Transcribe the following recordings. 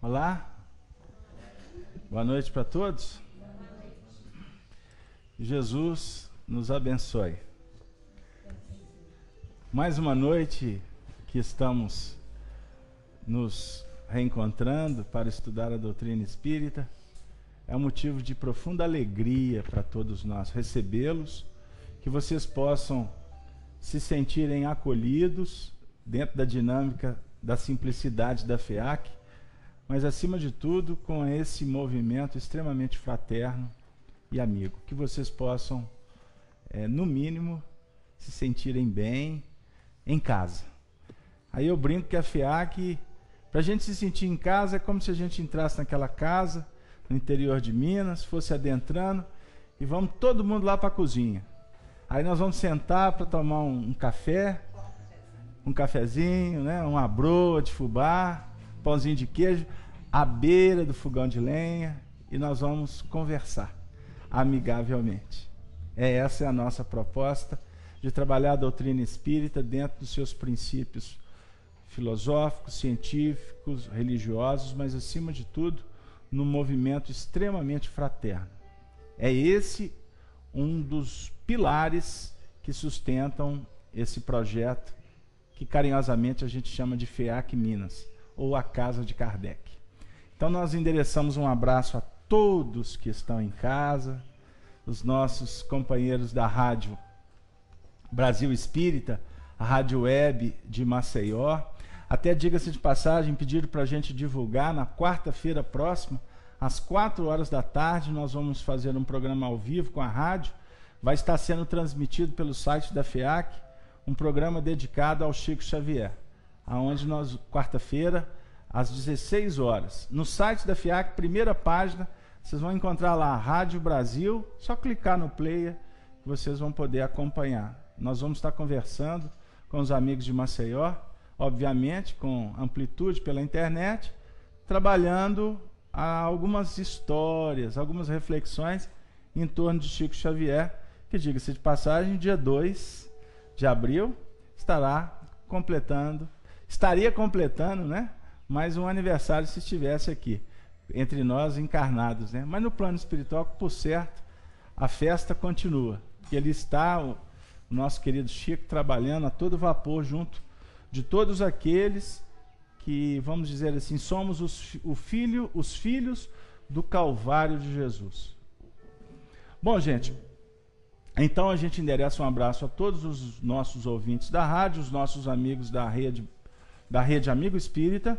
Olá. Boa noite para todos. Jesus nos abençoe. Mais uma noite que estamos nos reencontrando para estudar a doutrina espírita. É um motivo de profunda alegria para todos nós recebê-los, que vocês possam se sentirem acolhidos dentro da dinâmica da simplicidade da FEAC, mas acima de tudo com esse movimento extremamente fraterno e amigo. Que vocês possam, é, no mínimo, se sentirem bem em casa. Aí eu brinco que a FEAC, para a gente se sentir em casa, é como se a gente entrasse naquela casa, no interior de Minas, fosse adentrando, e vamos todo mundo lá para a cozinha. Aí nós vamos sentar para tomar um, um, café, um cafezinho, né? uma broa de fubá, pãozinho de queijo, à beira do fogão de lenha, e nós vamos conversar amigavelmente. É essa é a nossa proposta de trabalhar a doutrina espírita dentro dos seus princípios filosóficos, científicos, religiosos, mas acima de tudo, num movimento extremamente fraterno. É esse um dos pilares que sustentam esse projeto que carinhosamente a gente chama de FEAC Minas, ou a Casa de Kardec. Então nós endereçamos um abraço a todos que estão em casa, os nossos companheiros da rádio Brasil Espírita, a rádio web de Maceió. Até diga-se de passagem, pediram para a gente divulgar na quarta-feira próxima às 4 horas da tarde, nós vamos fazer um programa ao vivo com a rádio. Vai estar sendo transmitido pelo site da FEAC, um programa dedicado ao Chico Xavier, aonde nós, quarta-feira, às 16 horas, no site da FIAC, primeira página, vocês vão encontrar lá Rádio Brasil, só clicar no player que vocês vão poder acompanhar. Nós vamos estar conversando com os amigos de Maceió, obviamente com amplitude pela internet, trabalhando algumas histórias, algumas reflexões em torno de Chico Xavier, que, diga-se de passagem, dia 2 de abril estará completando, estaria completando, né? Mais um aniversário se estivesse aqui, entre nós encarnados, né? Mas no plano espiritual, por certo, a festa continua. E ali está o nosso querido Chico trabalhando a todo vapor junto de todos aqueles que, vamos dizer assim, somos os, o filho, os filhos do Calvário de Jesus. Bom, gente, então a gente endereça um abraço a todos os nossos ouvintes da rádio, os nossos amigos da rede, da rede Amigo Espírita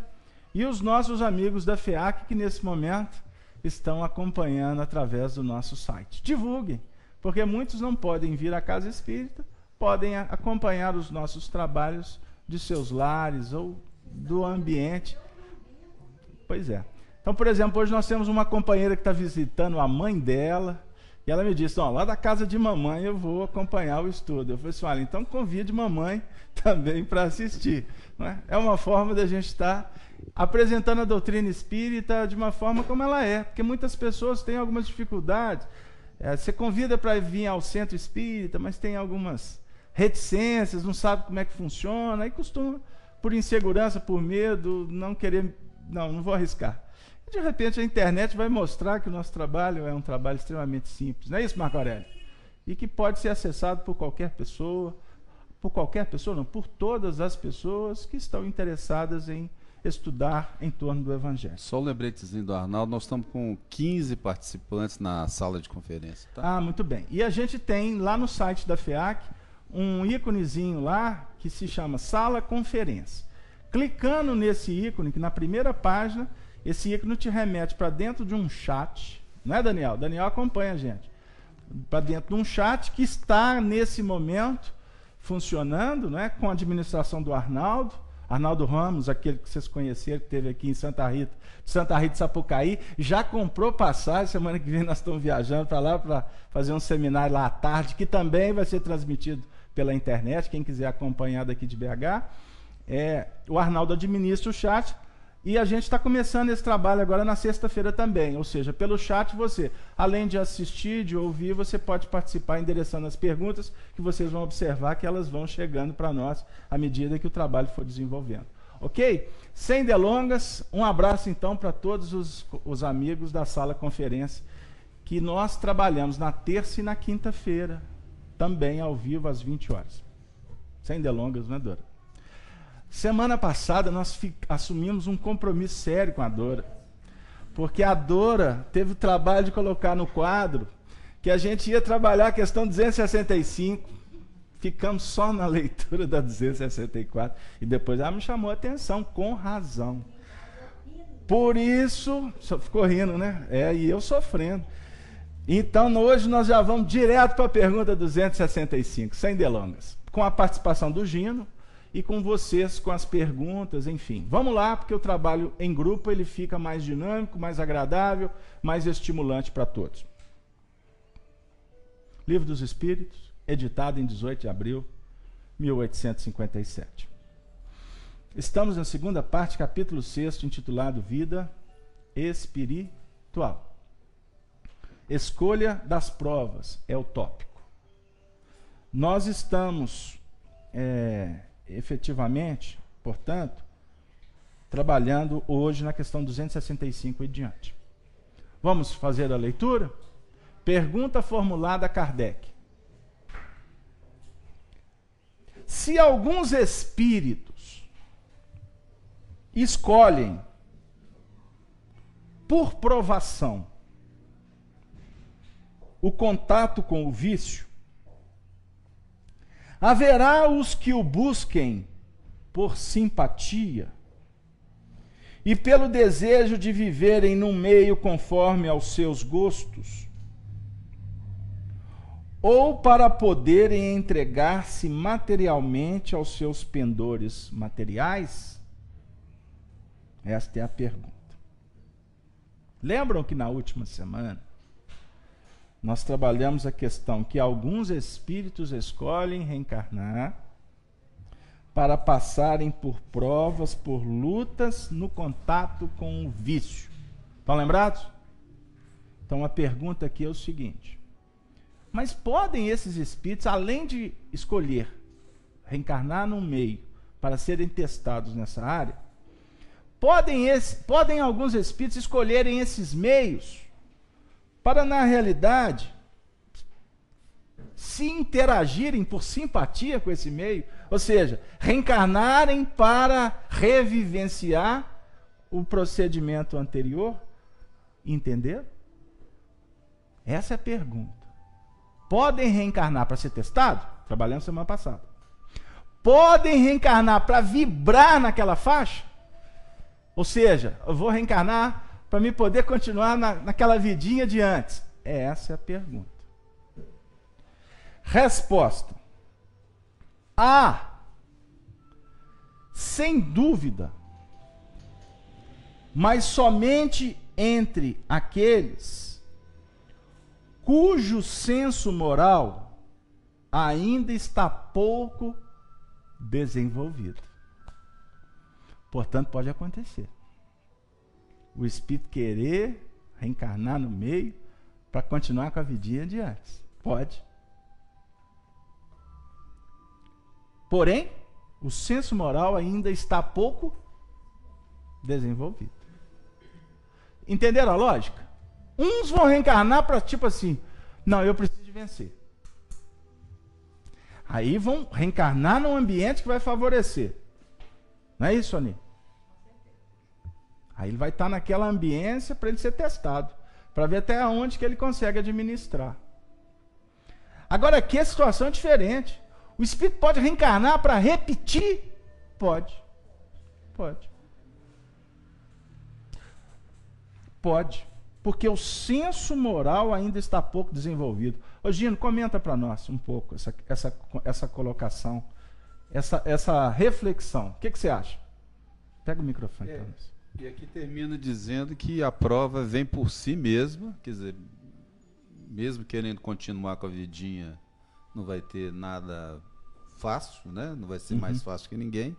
e os nossos amigos da FEAC que nesse momento estão acompanhando através do nosso site. Divulguem, porque muitos não podem vir à Casa Espírita, podem acompanhar os nossos trabalhos de seus lares ou do ambiente. Pois é. Então, por exemplo, hoje nós temos uma companheira que está visitando a mãe dela. E ela me disse: Ó, lá da casa de mamãe eu vou acompanhar o estudo. Eu falei assim: olha, então convide mamãe também para assistir. É? é uma forma da gente estar tá apresentando a doutrina espírita de uma forma como ela é. Porque muitas pessoas têm algumas dificuldades. É, você convida para vir ao centro espírita, mas tem algumas reticências, não sabe como é que funciona, aí costuma por insegurança, por medo, não querer, não, não vou arriscar. De repente a internet vai mostrar que o nosso trabalho é um trabalho extremamente simples, não é isso, Marco Aurélio? E que pode ser acessado por qualquer pessoa, por qualquer pessoa, não, por todas as pessoas que estão interessadas em estudar em torno do Evangelho. Só um lembretezinho do Arnaldo, nós estamos com 15 participantes na sala de conferência. Tá? Ah, muito bem. E a gente tem lá no site da FEAC um íconezinho lá que se chama Sala Conferência. Clicando nesse ícone, que na primeira página, esse ícone te remete para dentro de um chat, não é, Daniel? Daniel acompanha a gente. Para dentro de um chat que está nesse momento funcionando, né, com a administração do Arnaldo, Arnaldo Ramos, aquele que vocês conheceram, que teve aqui em Santa Rita, Santa Rita Sapucaí, já comprou passagem. Semana que vem nós estamos viajando para lá para fazer um seminário lá à tarde, que também vai ser transmitido pela internet, quem quiser acompanhar daqui de BH. É, o Arnaldo administra o chat e a gente está começando esse trabalho agora na sexta-feira também. Ou seja, pelo chat você, além de assistir, de ouvir, você pode participar endereçando as perguntas que vocês vão observar que elas vão chegando para nós à medida que o trabalho for desenvolvendo. Ok? Sem delongas, um abraço então para todos os, os amigos da sala conferência, que nós trabalhamos na terça e na quinta-feira, também ao vivo às 20 horas. Sem delongas, né, Dora? Semana passada nós assumimos um compromisso sério com a Dora. Porque a Dora teve o trabalho de colocar no quadro que a gente ia trabalhar a questão 265. Ficamos só na leitura da 264 e depois ela me chamou a atenção com razão. Por isso, ficou rindo, né? É, e eu sofrendo. Então, hoje nós já vamos direto para a pergunta 265, sem delongas, com a participação do Gino e com vocês com as perguntas, enfim. Vamos lá, porque o trabalho em grupo ele fica mais dinâmico, mais agradável, mais estimulante para todos. Livro dos Espíritos, editado em 18 de abril de 1857. Estamos na segunda parte, capítulo 6, intitulado Vida Espiritual. Escolha das provas é o tópico. Nós estamos é, efetivamente, portanto, trabalhando hoje na questão 265 e diante. Vamos fazer a leitura? Pergunta formulada a Kardec. Se alguns espíritos escolhem por provação o contato com o vício, Haverá os que o busquem por simpatia e pelo desejo de viverem num meio conforme aos seus gostos, ou para poderem entregar-se materialmente aos seus pendores materiais? Esta é a pergunta. Lembram que na última semana nós trabalhamos a questão que alguns espíritos escolhem reencarnar para passarem por provas, por lutas no contato com o vício. Estão lembrados? Então a pergunta aqui é o seguinte: mas podem esses espíritos, além de escolher reencarnar num meio para serem testados nessa área, podem, esse, podem alguns espíritos escolherem esses meios para, na realidade, se interagirem por simpatia com esse meio, ou seja, reencarnarem para revivenciar o procedimento anterior? Entender? Essa é a pergunta. Podem reencarnar para ser testado? Trabalhamos semana passada. Podem reencarnar para vibrar naquela faixa? Ou seja, eu vou reencarnar para me poder continuar na, naquela vidinha de antes? É essa a pergunta. Resposta: Há, sem dúvida, mas somente entre aqueles cujo senso moral ainda está pouco desenvolvido. Portanto, pode acontecer o espírito querer reencarnar no meio para continuar com a vidinha de antes. Pode. Porém, o senso moral ainda está pouco desenvolvido. Entenderam a lógica? Uns vão reencarnar para tipo assim, não, eu preciso de vencer. Aí vão reencarnar num ambiente que vai favorecer. Não é isso, Aninha? Aí ele vai estar naquela ambiência para ele ser testado, para ver até onde que ele consegue administrar. Agora aqui a situação é diferente. O espírito pode reencarnar para repetir? Pode. Pode. Pode. Porque o senso moral ainda está pouco desenvolvido. Ô Gino, comenta para nós um pouco essa, essa, essa colocação, essa, essa reflexão. O que, que você acha? Pega o microfone. É. E aqui termina dizendo que a prova vem por si mesma, quer dizer, mesmo querendo continuar com a vidinha, não vai ter nada fácil, né? Não vai ser uhum. mais fácil que ninguém.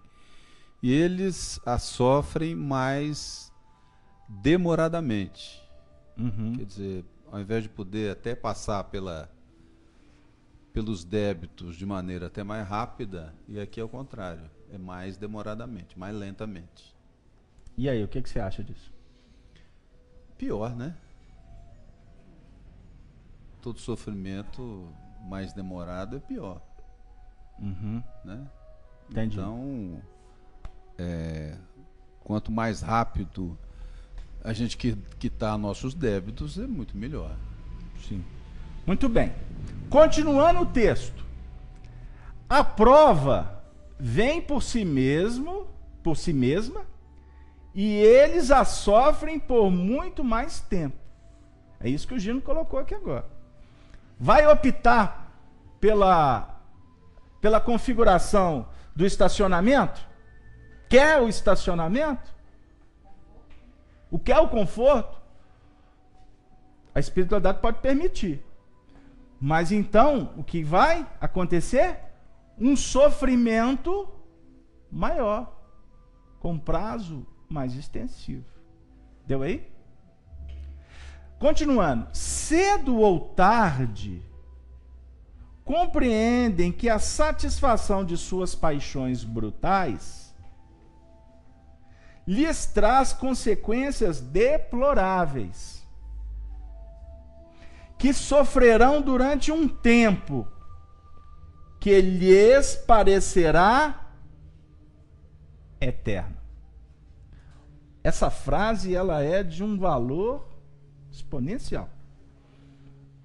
E eles a sofrem mais demoradamente. Uhum. Quer dizer, ao invés de poder até passar pela, pelos débitos de maneira até mais rápida, e aqui é o contrário. é mais demoradamente, mais lentamente. E aí, o que, que você acha disso? Pior, né? Todo sofrimento mais demorado é pior. Uhum. Né? Entendi. Então, é, quanto mais rápido a gente quitar nossos débitos, é muito melhor. Sim. Muito bem. Continuando o texto. A prova vem por si mesmo, por si mesma, e eles a sofrem por muito mais tempo. É isso que o Gino colocou aqui agora. Vai optar pela pela configuração do estacionamento? Quer o estacionamento? O que é o conforto? A espiritualidade pode permitir. Mas então, o que vai acontecer? Um sofrimento maior, com prazo mais extensivo. Deu aí? Continuando. Cedo ou tarde, compreendem que a satisfação de suas paixões brutais lhes traz consequências deploráveis, que sofrerão durante um tempo que lhes parecerá eterno. Essa frase ela é de um valor exponencial.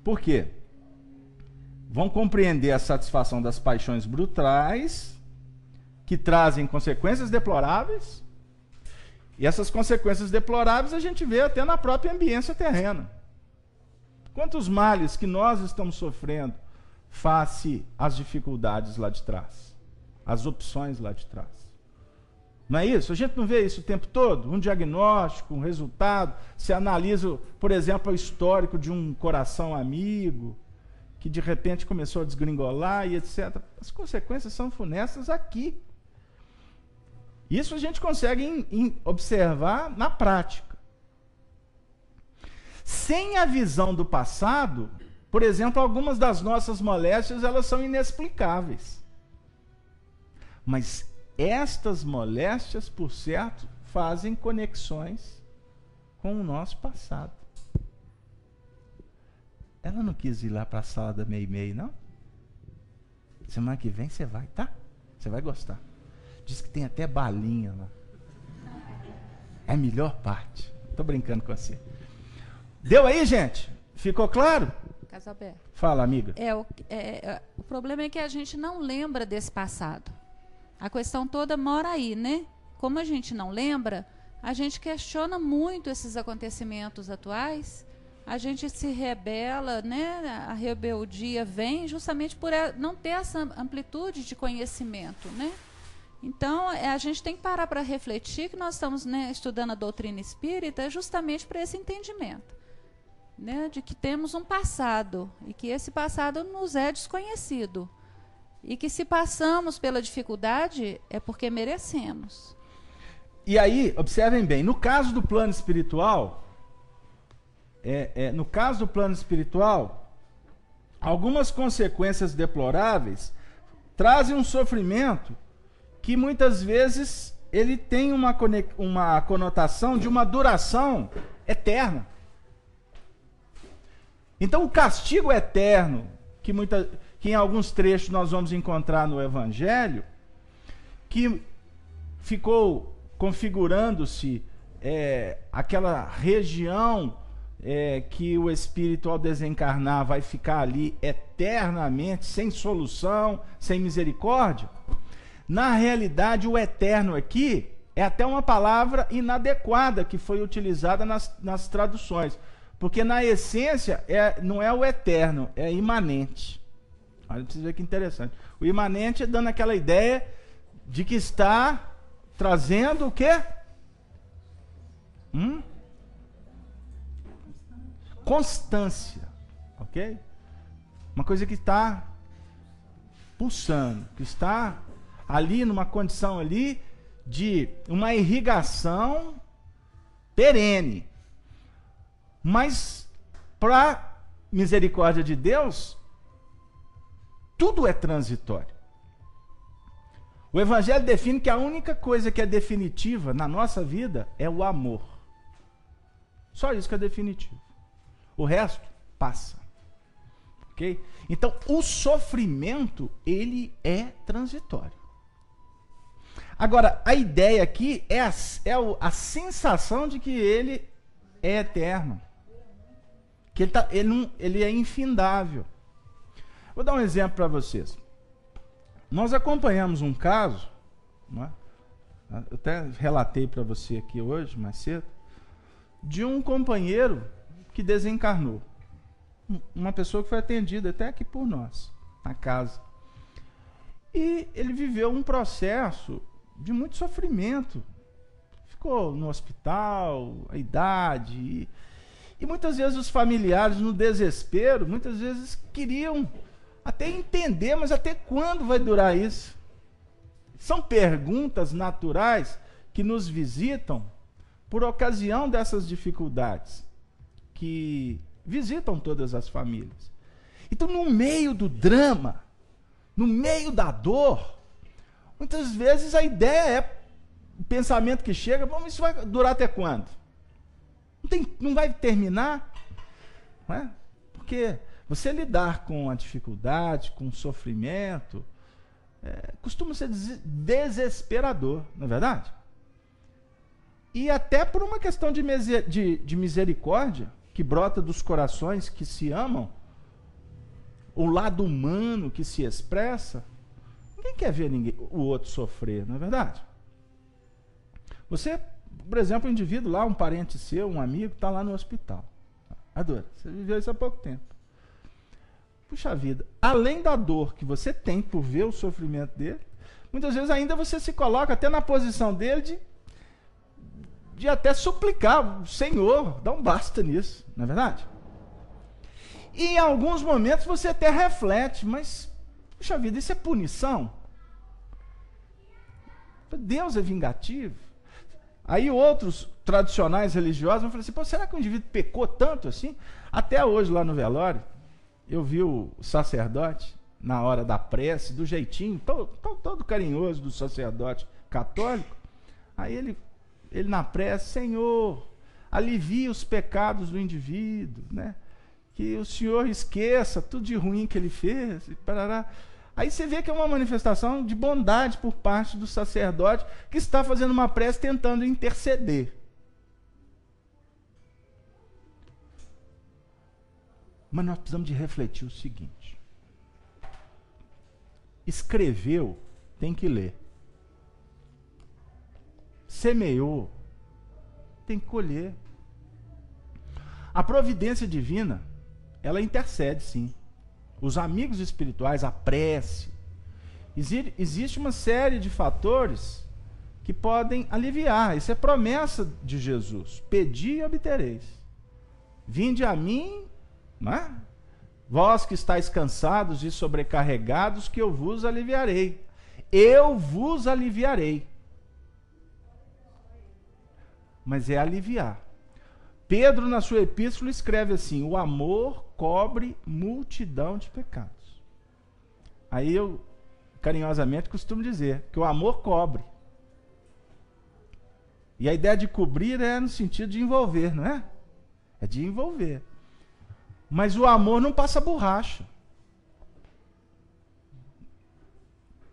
Por quê? Vão compreender a satisfação das paixões brutais, que trazem consequências deploráveis, e essas consequências deploráveis a gente vê até na própria ambiência terrena. Quantos males que nós estamos sofrendo face às dificuldades lá de trás, às opções lá de trás. Não é isso? A gente não vê isso o tempo todo? Um diagnóstico, um resultado. Se analisa, por exemplo, o histórico de um coração amigo, que de repente começou a desgringolar e etc. As consequências são funestas aqui. Isso a gente consegue in, in, observar na prática. Sem a visão do passado, por exemplo, algumas das nossas moléstias elas são inexplicáveis. Mas estas moléstias, por certo, fazem conexões com o nosso passado. Ela não quis ir lá para a sala da Meimei, não? Semana que vem você vai, tá? Você vai gostar. Diz que tem até balinha lá. É a melhor parte. Tô brincando com você. Deu aí, gente? Ficou claro? Casalberto. Fala, amiga. É, o, é, é, o problema é que a gente não lembra desse passado. A questão toda mora aí, né? Como a gente não lembra, a gente questiona muito esses acontecimentos atuais. A gente se rebela, né? A rebeldia vem justamente por não ter essa amplitude de conhecimento, né? Então, é, a gente tem que parar para refletir que nós estamos né, estudando a doutrina espírita justamente para esse entendimento. Né, de que temos um passado e que esse passado nos é desconhecido. E que se passamos pela dificuldade é porque merecemos. E aí, observem bem, no caso do plano espiritual, é, é, no caso do plano espiritual, algumas consequências deploráveis trazem um sofrimento que muitas vezes ele tem uma, uma conotação de uma duração eterna. Então o castigo eterno, que, muita, que em alguns trechos nós vamos encontrar no Evangelho, que ficou configurando-se é, aquela região é, que o espírito ao desencarnar vai ficar ali eternamente, sem solução, sem misericórdia. Na realidade, o eterno aqui é até uma palavra inadequada que foi utilizada nas, nas traduções. Porque na essência é, não é o eterno, é imanente. Olha pra vocês verem que interessante. O imanente é dando aquela ideia de que está trazendo o quê? Hum? Constância. Ok? Uma coisa que está pulsando, que está ali numa condição ali de uma irrigação perene. Mas para misericórdia de Deus, tudo é transitório. O Evangelho define que a única coisa que é definitiva na nossa vida é o amor. Só isso que é definitivo. O resto passa. Ok? Então, o sofrimento, ele é transitório. Agora, a ideia aqui é a, é a sensação de que ele é eterno. Que ele, tá, ele, não, ele é infindável. Vou dar um exemplo para vocês. Nós acompanhamos um caso, é? eu até relatei para você aqui hoje, mais cedo, de um companheiro que desencarnou. Uma pessoa que foi atendida até aqui por nós, na casa. E ele viveu um processo de muito sofrimento. Ficou no hospital, a idade. E, e muitas vezes os familiares, no desespero, muitas vezes queriam até entender, mas até quando vai durar isso? São perguntas naturais que nos visitam por ocasião dessas dificuldades que visitam todas as famílias. Então, no meio do drama, no meio da dor, muitas vezes a ideia é o pensamento que chega, bom, isso vai durar até quando? Não, tem, não vai terminar? Não é? Porque você lidar com a dificuldade, com o sofrimento, é, costuma ser desesperador, não é verdade? E até por uma questão de, de, de misericórdia, que brota dos corações que se amam, o lado humano que se expressa, ninguém quer ver ninguém, o outro sofrer, não é verdade? Você, por exemplo, um indivíduo lá, um parente seu, um amigo, está lá no hospital. Adora, você viveu isso há pouco tempo. Puxa vida, além da dor que você tem por ver o sofrimento dele, muitas vezes ainda você se coloca até na posição dele de, de até suplicar, Senhor, dá um basta nisso, não é verdade? E em alguns momentos você até reflete, mas, puxa vida, isso é punição? Deus é vingativo? Aí outros tradicionais religiosos vão falar assim, será que o indivíduo pecou tanto assim? Até hoje lá no velório, eu vi o sacerdote na hora da prece, do jeitinho, todo, todo, carinhoso do sacerdote católico. Aí ele, ele na prece, Senhor, alivia os pecados do indivíduo, né? Que o Senhor esqueça tudo de ruim que ele fez. Parará. Aí você vê que é uma manifestação de bondade por parte do sacerdote que está fazendo uma prece tentando interceder. Mas nós precisamos de refletir o seguinte: escreveu, tem que ler. Semeou, tem que colher. A providência divina, ela intercede sim. Os amigos espirituais, a prece. Existe uma série de fatores que podem aliviar. Isso é promessa de Jesus. Pedi e obtereis. Vinde a mim é? Vós que estáis cansados e sobrecarregados, que eu vos aliviarei. Eu vos aliviarei. Mas é aliviar. Pedro, na sua epístola, escreve assim: o amor cobre multidão de pecados. Aí eu, carinhosamente, costumo dizer que o amor cobre. E a ideia de cobrir é no sentido de envolver, não é? É de envolver. Mas o amor não passa borracha.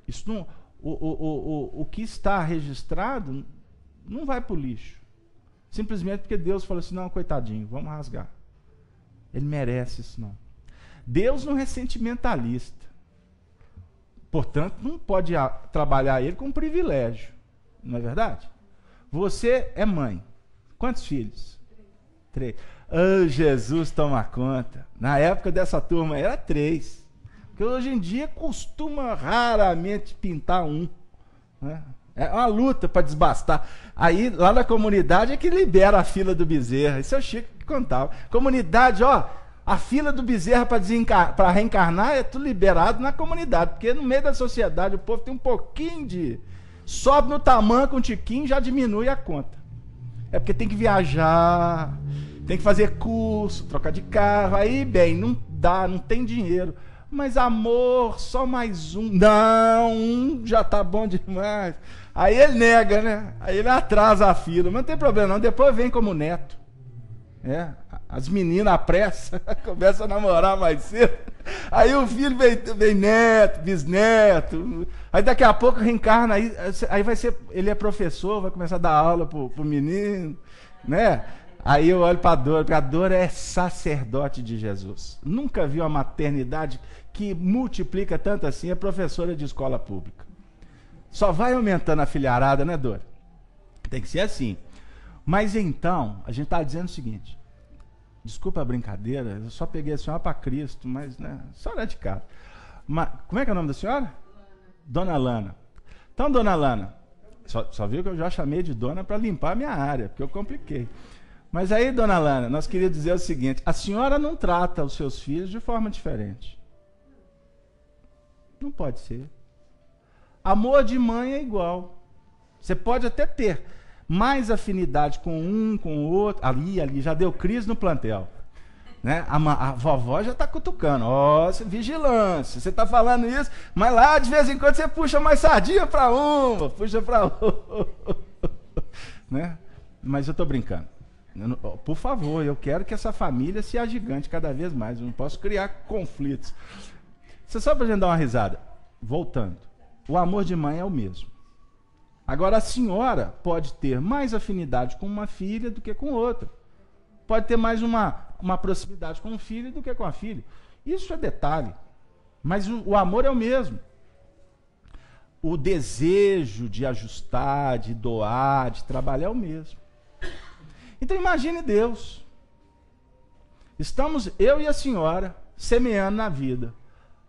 Isso não, o, o, o, o que está registrado não vai para o lixo. Simplesmente porque Deus falou assim: não, coitadinho, vamos rasgar. Ele merece isso, não. Deus não é sentimentalista. Portanto, não pode trabalhar ele com privilégio. Não é verdade? Você é mãe. Quantos filhos? Três. Oh, Jesus toma conta. Na época dessa turma era três. Porque hoje em dia costuma raramente pintar um. Né? É uma luta para desbastar. Aí lá na comunidade é que libera a fila do bezerra. Isso é o Chico que contava. Comunidade, ó, a fila do bezerra para reencarnar é tudo liberado na comunidade. Porque no meio da sociedade o povo tem um pouquinho de. Sobe no tamanho com um tiquinho já diminui a conta. É porque tem que viajar tem que fazer curso, trocar de carro. Aí, bem, não dá, não tem dinheiro. Mas amor, só mais um. Não, um já tá bom demais. Aí ele nega, né? Aí ele atrasa a fila. Mas não tem problema, não. Depois vem como neto. É, as meninas apressam, começam a namorar mais cedo. Aí o filho vem, vem neto, bisneto. Aí daqui a pouco reencarna, aí, aí vai ser. Ele é professor, vai começar a dar aula pro, pro menino, né? Aí eu olho para a Dora, porque a Dora é sacerdote de Jesus. Nunca vi uma maternidade que multiplica tanto assim, é professora de escola pública. Só vai aumentando a filharada, né, Dora? Tem que ser assim. Mas então, a gente está dizendo o seguinte: desculpa a brincadeira, eu só peguei a senhora para Cristo, mas, né, senhora é de casa. Mas, como é que é o nome da senhora? Dona Lana. Então, Dona Lana, só, só viu que eu já chamei de dona para limpar a minha área, porque eu compliquei. Mas aí, Dona Lana, nós queríamos dizer o seguinte: a senhora não trata os seus filhos de forma diferente. Não pode ser. Amor de mãe é igual. Você pode até ter mais afinidade com um, com o outro. Ali, ali, já deu crise no plantel. Né? A, a vovó já está cutucando. Ó, oh, vigilância. Você está falando isso, mas lá de vez em quando você puxa mais sardinha para uma, puxa para outra. né? Mas eu estou brincando. Por favor, eu quero que essa família se agigante cada vez mais. Eu não posso criar conflitos. Você só para gente dar uma risada. Voltando. O amor de mãe é o mesmo. Agora, a senhora pode ter mais afinidade com uma filha do que com outra. Pode ter mais uma, uma proximidade com um filho do que com a filha. Isso é detalhe. Mas o, o amor é o mesmo. O desejo de ajustar, de doar, de trabalhar é o mesmo. Então imagine Deus. Estamos eu e a senhora semeando na vida.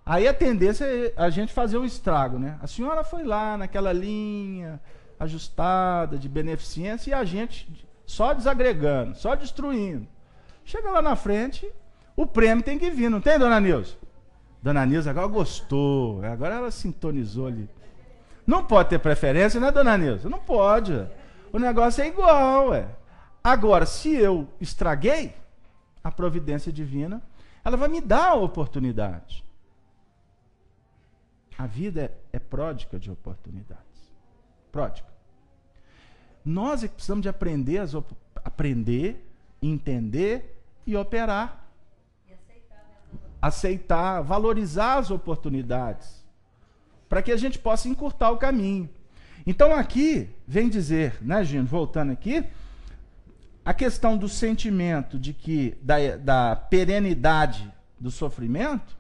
Aí a tendência é a gente fazer um estrago, né? A senhora foi lá naquela linha ajustada de beneficência e a gente só desagregando, só destruindo. Chega lá na frente, o prêmio tem que vir, não tem, dona Nilza? Dona Nilza agora gostou, agora ela sintonizou ali. Não pode ter preferência, né, dona Nilza? Não pode. O negócio é igual, é. Agora, se eu estraguei, a providência divina, ela vai me dar a oportunidade. A vida é, é pródica de oportunidades. Pródica. Nós é que precisamos de aprender, as aprender, entender e operar. E aceitar, aceitar, valorizar as oportunidades. Para que a gente possa encurtar o caminho. Então aqui vem dizer, né, Gino, voltando aqui, a questão do sentimento de que da, da perenidade do sofrimento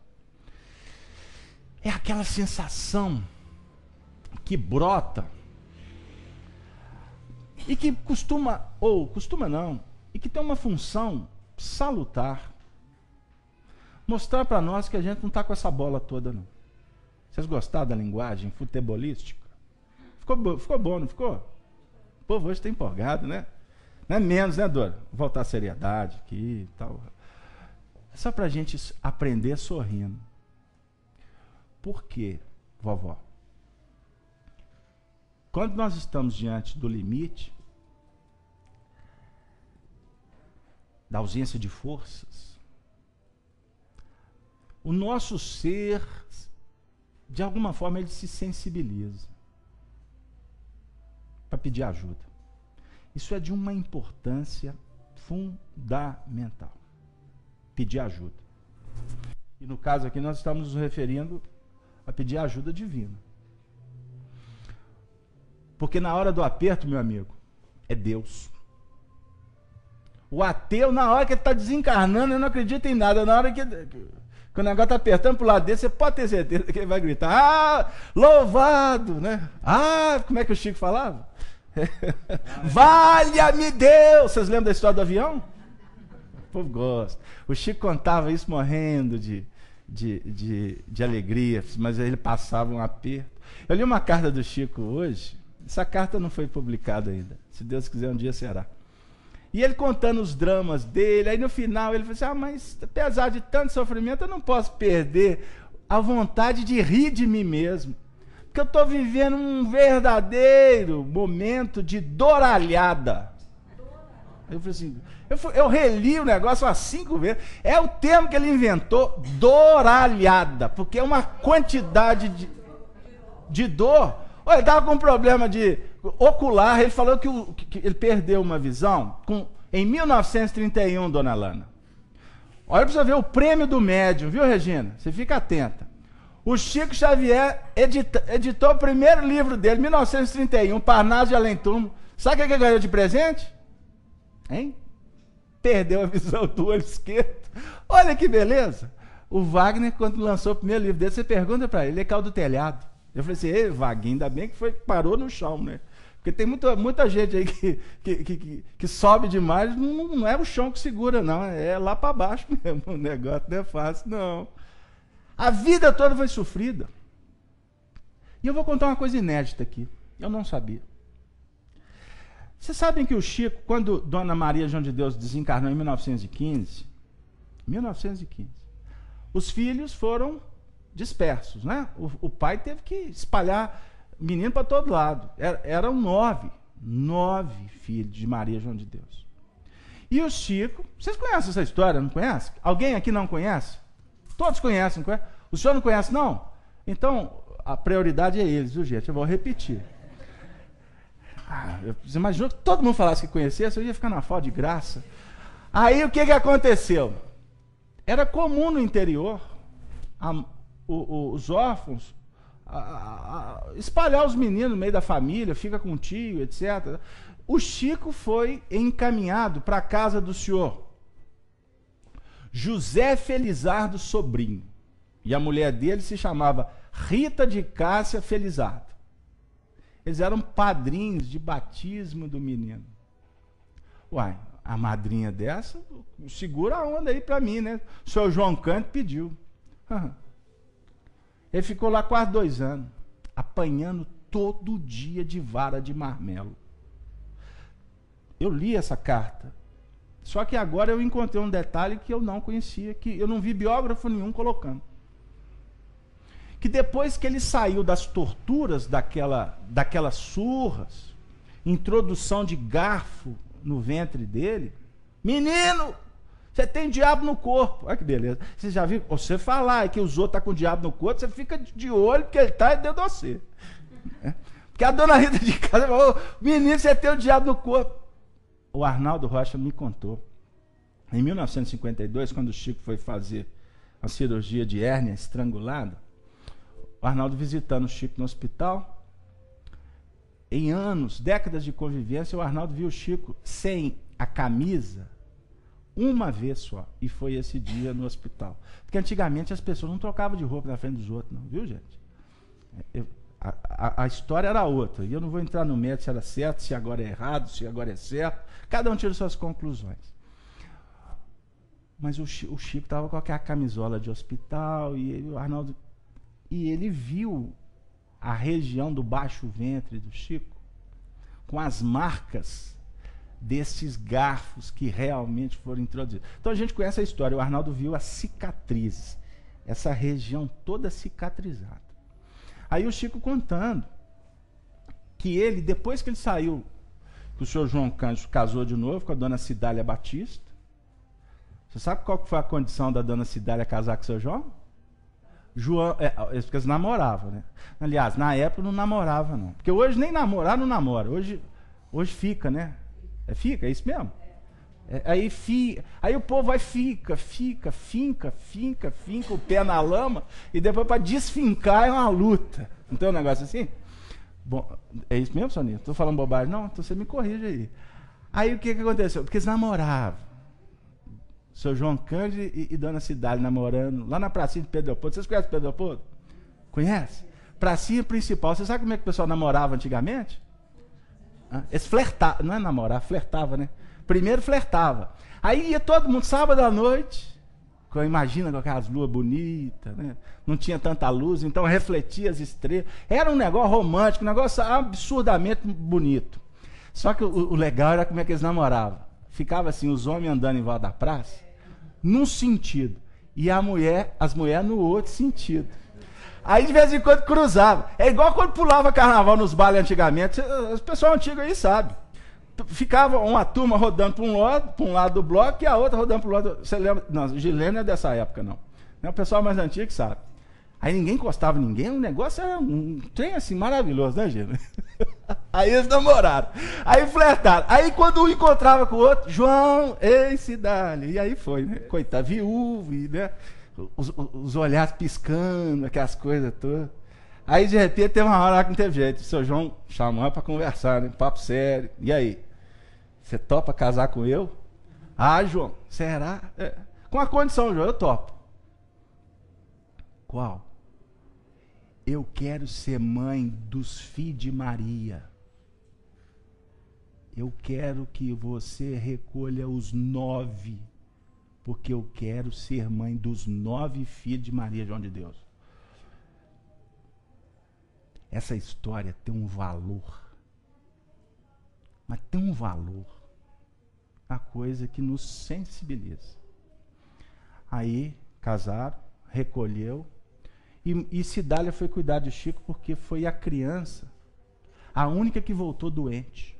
é aquela sensação que brota e que costuma, ou costuma não, e que tem uma função salutar. Mostrar para nós que a gente não está com essa bola toda, não. Vocês gostaram da linguagem futebolística? Ficou, ficou bom, não ficou? O povo hoje está empolgado, né? Não é menos, né, Dora? Voltar à seriedade aqui e tal. É só para a gente aprender sorrindo. Por quê, vovó? Quando nós estamos diante do limite, da ausência de forças, o nosso ser, de alguma forma, ele se sensibiliza para pedir ajuda. Isso é de uma importância fundamental. Pedir ajuda. E no caso aqui, nós estamos nos referindo a pedir ajuda divina. Porque na hora do aperto, meu amigo, é Deus. O ateu, na hora que ele está desencarnando, ele não acredita em nada. Na hora que, que o negócio está apertando para o lado dele, você pode ter certeza que ele vai gritar: Ah, louvado! Né? Ah, como é que o Chico falava? Valha-me Deus! Vocês lembram da história do avião? O povo gosta. O Chico contava isso morrendo de, de, de, de alegria, mas ele passava um aperto. Eu li uma carta do Chico hoje, essa carta não foi publicada ainda. Se Deus quiser, um dia será. E ele contando os dramas dele, aí no final ele falou assim: Ah, mas apesar de tanto sofrimento, eu não posso perder a vontade de rir de mim mesmo. Porque eu estou vivendo um verdadeiro momento de doralhada. Eu falei assim, eu, fui, eu reli o negócio umas cinco vezes. É o termo que ele inventou, doralhada, porque é uma quantidade de, de dor. Olha, ele estava com um problema de ocular, ele falou que, o, que, ele perdeu uma visão com, em 1931, dona Lana. Olha para você ver o prêmio do médium, viu, Regina? Você fica atenta. O Chico Xavier edita, editou o primeiro livro dele, 1931, Parnaso de Além Túmulo. Sabe o que ele ganhou de presente? Hein? Perdeu a visão do olho esquerdo. Olha que beleza. O Wagner, quando lançou o primeiro livro dele, você pergunta para ele, ele caiu do telhado. Eu falei assim, ei, Wagner, ainda bem que foi, parou no chão, né? Porque tem muita, muita gente aí que, que, que, que sobe demais, não, não, é o chão que segura, não. É lá para baixo mesmo. O negócio não é fácil, não. A vida toda foi sofrida. E eu vou contar uma coisa inédita aqui. Eu não sabia. Vocês sabem que o Chico, quando Dona Maria João de Deus desencarnou em 1915, 1915, os filhos foram dispersos, né? O, o pai teve que espalhar menino para todo lado. Era, eram nove, nove filhos de Maria João de Deus. E o Chico, vocês conhecem essa história, não conhecem? Alguém aqui não conhece? Todos conhecem, não conhece? O senhor não conhece, não? Então, a prioridade é eles, viu, gente? Eu vou repetir. Ah, você imaginou que todo mundo falasse que conhecesse, eu ia ficar na foto de graça. Aí o que, que aconteceu? Era comum no interior a, o, o, os órfãos a, a, espalhar os meninos no meio da família, fica com o tio, etc. O Chico foi encaminhado para a casa do senhor José Felizardo Sobrinho. E a mulher dele se chamava Rita de Cássia Felizardo. Eles eram padrinhos de batismo do menino. Uai, a madrinha dessa, segura a onda aí para mim, né? O senhor João Canto pediu. Ele ficou lá quase dois anos, apanhando todo dia de vara de marmelo. Eu li essa carta. Só que agora eu encontrei um detalhe que eu não conhecia, que eu não vi biógrafo nenhum colocando que depois que ele saiu das torturas daquela, daquelas surras, introdução de garfo no ventre dele, menino, você tem diabo no corpo. Olha que beleza. Você já viu? Você falar que os outros estão tá com diabo no corpo, você fica de olho porque ele está dentro de você. É. Porque a dona Rita de casa falou: menino, você tem o diabo no corpo. O Arnaldo Rocha me contou. Em 1952, quando o Chico foi fazer a cirurgia de hérnia estrangulada, o Arnaldo visitando o Chico no hospital. Em anos, décadas de convivência, o Arnaldo viu o Chico sem a camisa uma vez só. E foi esse dia no hospital. Porque antigamente as pessoas não trocavam de roupa na frente dos outros, não, viu, gente? Eu, a, a, história era outra. E eu não vou entrar no mérito se era certo, se agora é errado, se agora é certo. Cada um tira suas conclusões. Mas o, o Chico estava com aquela camisola de hospital e o Arnaldo e ele viu a região do baixo ventre do Chico com as marcas desses garfos que realmente foram introduzidos. Então a gente conhece a história. O Arnaldo viu as cicatrizes, essa região toda cicatrizada. Aí o Chico contando que ele, depois que ele saiu, que o senhor João Cândido casou de novo com a dona Cidália Batista. Você sabe qual foi a condição da dona Cidália casar com o seu João? João, é, eles, porque eles namoravam, né? Aliás, na época não namorava, não. Porque hoje nem namorar não namora. Hoje, hoje fica, né? É, fica, é isso mesmo? É, aí, fi, aí o povo vai, fica, fica, finca, finca, finca o pé na lama e depois para desfincar é uma luta. Não tem um negócio assim? Bom, é isso mesmo, Soninha? Estou falando bobagem? Não, então você me corrige aí. Aí o que, que aconteceu? Porque eles namoravam seu João Cândido e, e Dona Cidade namorando lá na pracinha de Pedro Leopoldo. Vocês conhecem Pedro Leopoldo? Conhece? Pracinha principal. Você sabe como é que o pessoal namorava antigamente? Eles flertavam, não é namorar, flertava, né? Primeiro flertava. Aí ia todo mundo, sábado à noite, imagina com aquelas luas bonitas, né? Não tinha tanta luz, então refletia as estrelas. Era um negócio romântico, um negócio absurdamente bonito. Só que o, o legal era como é que eles namoravam. Ficava assim, os homens andando em volta da praça, num sentido, e a mulher, as mulheres no outro sentido. Aí de vez em quando cruzava. É igual quando pulava carnaval nos bailes antigamente. O pessoal antigo aí sabe. Ficava uma turma rodando para um lado, para um lado do bloco e a outra rodando para o lado. Você lembra? Não, Gilene é dessa época, não. É o pessoal mais antigo que sabe. Aí ninguém encostava ninguém, o negócio era um trem assim maravilhoso, né, Gilene? Aí eles namoraram. Aí flertaram. Aí quando um encontrava com o outro, João, ei, cidade. E aí foi, né? Coitado, viúvo, né? Os, os olhares piscando, aquelas coisas todas. Aí de repente teve uma hora que não teve jeito. O seu João chamou para conversar, né? Papo sério. E aí? Você topa casar com eu? Ah, João, será? É. Com a condição, João, eu topo. Qual? Eu quero ser mãe dos filhos de Maria. Eu quero que você recolha os nove, porque eu quero ser mãe dos nove filhos de Maria, João de Deus. Essa história tem um valor, mas tem um valor, a coisa que nos sensibiliza. Aí casaram, recolheu, e, e Cidália foi cuidar de Chico porque foi a criança, a única que voltou doente.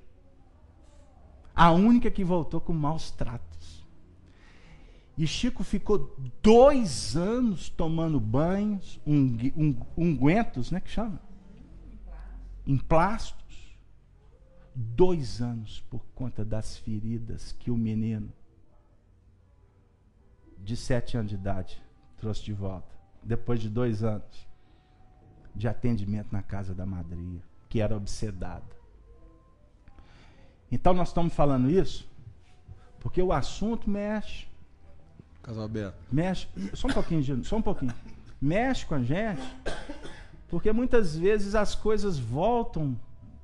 A única que voltou com maus tratos. E Chico ficou dois anos tomando banhos, ungüentos, né, que chama? Emplastos. Dois anos por conta das feridas que o menino de sete anos de idade trouxe de volta. Depois de dois anos de atendimento na casa da madrinha, que era obsedada. Então nós estamos falando isso porque o assunto mexe. Casal aberto. Mexe. Só um pouquinho, só um pouquinho. Mexe com a gente, porque muitas vezes as coisas voltam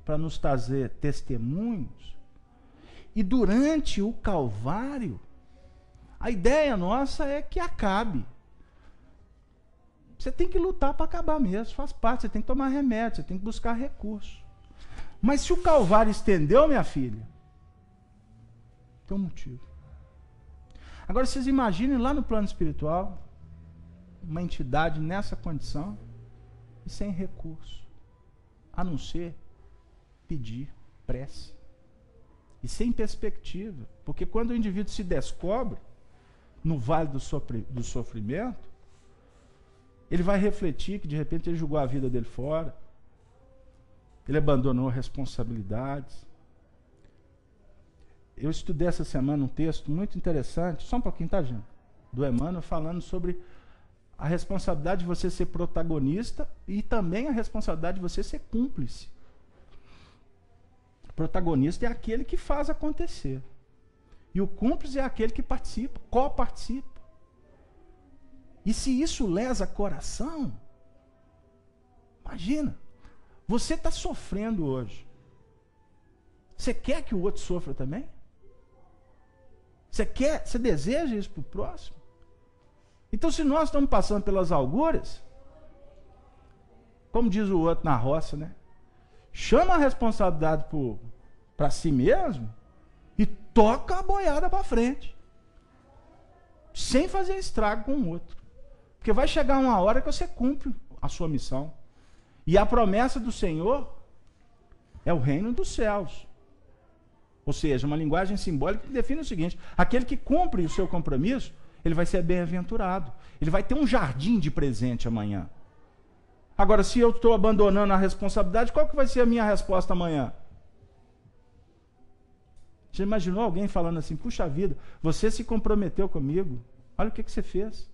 para nos trazer testemunhos. E durante o Calvário, a ideia nossa é que acabe. Você tem que lutar para acabar mesmo, faz parte. Você tem que tomar remédio, você tem que buscar recursos. Mas se o Calvário estendeu, minha filha, tem um motivo. Agora vocês imaginem lá no plano espiritual, uma entidade nessa condição sem recurso, a não ser pedir prece. E sem perspectiva. Porque quando o indivíduo se descobre no vale do, sofrimento, ele vai refletir que de repente ele jogou a vida dele fora, ele abandonou responsabilidades. Eu estudei essa semana um texto muito interessante, só um pouquinho, tá, gente? Do Emmanuel falando sobre a responsabilidade de você ser protagonista e também a responsabilidade de você ser cúmplice. O protagonista é aquele que faz acontecer. E o cúmplice é aquele que participa, co-participa. E se isso lesa coração, imagina. Você está sofrendo hoje. Você quer que o outro sofra também? Você quer, você deseja isso para o próximo? Então, se nós estamos passando pelas alturas, como diz o outro na roça, né? Chama a responsabilidade para si mesmo e toca a boiada para frente. Sem fazer estrago com o outro. Porque vai chegar uma hora que você cumpre a sua missão. E a promessa do Senhor é o reino dos céus. Ou seja, uma linguagem simbólica que define o seguinte: aquele que cumpre o seu compromisso, ele vai ser bem-aventurado. Ele vai ter um jardim de presente amanhã. Agora, se eu estou abandonando a responsabilidade, qual que vai ser a minha resposta amanhã? Você imaginou alguém falando assim: puxa vida, você se comprometeu comigo, olha o que, que você fez.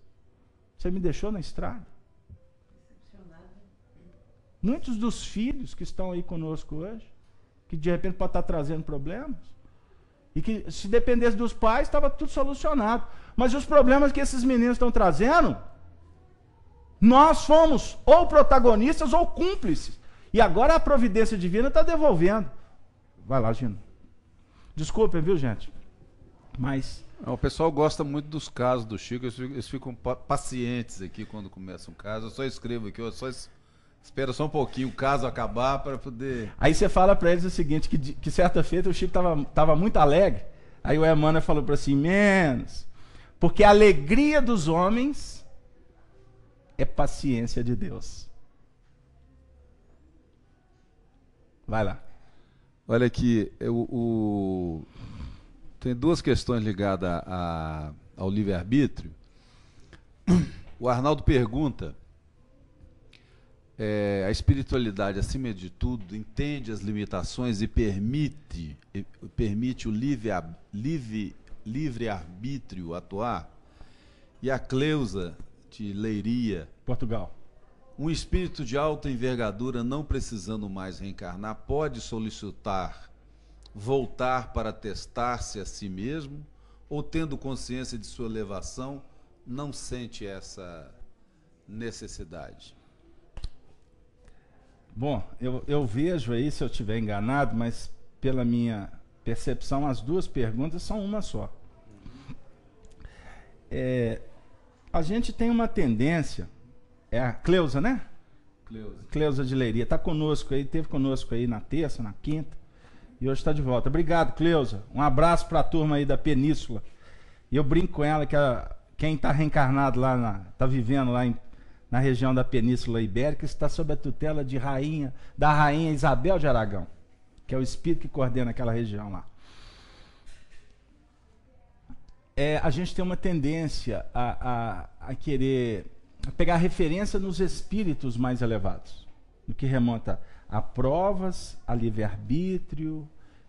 Você me deixou na estrada. Muitos dos filhos que estão aí conosco hoje, que de repente pode estar trazendo problemas, e que se dependesse dos pais, estava tudo solucionado. Mas os problemas que esses meninos estão trazendo, nós fomos ou protagonistas ou cúmplices. E agora a providência divina está devolvendo. Vai lá, Gino. Desculpem, viu, gente? Mas. O pessoal gosta muito dos casos do Chico, eles ficam, pacientes aqui quando começa um caso. Eu só escrevo aqui, eu só Espera só um pouquinho o caso acabar para poder. Aí você fala para eles o seguinte: que, que certa feita o Chico tava, tava muito alegre. Aí o Emmanuel falou para assim: menos. Porque a alegria dos homens é paciência de Deus. Vai lá. Olha aqui, eu, o, tem duas questões ligadas a, ao livre-arbítrio. O Arnaldo pergunta: é, a espiritualidade, acima de tudo, entende as limitações e permite, permite o livre-arbítrio livre, livre atuar? E a Cleusa de Leiria. Portugal. Um espírito de alta envergadura, não precisando mais reencarnar, pode solicitar voltar para testar-se a si mesmo, ou tendo consciência de sua elevação, não sente essa necessidade? Bom, eu, eu vejo aí, se eu estiver enganado, mas pela minha percepção, as duas perguntas são uma só. É, a gente tem uma tendência é a Cleusa, né? Cleusa. Cleusa de Leiria. Está conosco aí, teve conosco aí na terça, na quinta. E hoje está de volta. Obrigado, Cleusa. Um abraço para a turma aí da Península. E eu brinco com ela que a, quem está reencarnado lá, está vivendo lá em, na região da Península Ibérica, está sob a tutela de rainha, da rainha Isabel de Aragão, que é o espírito que coordena aquela região lá. É, a gente tem uma tendência a, a, a querer pegar referência nos espíritos mais elevados, no que remonta a provas, a livre-arbítrio,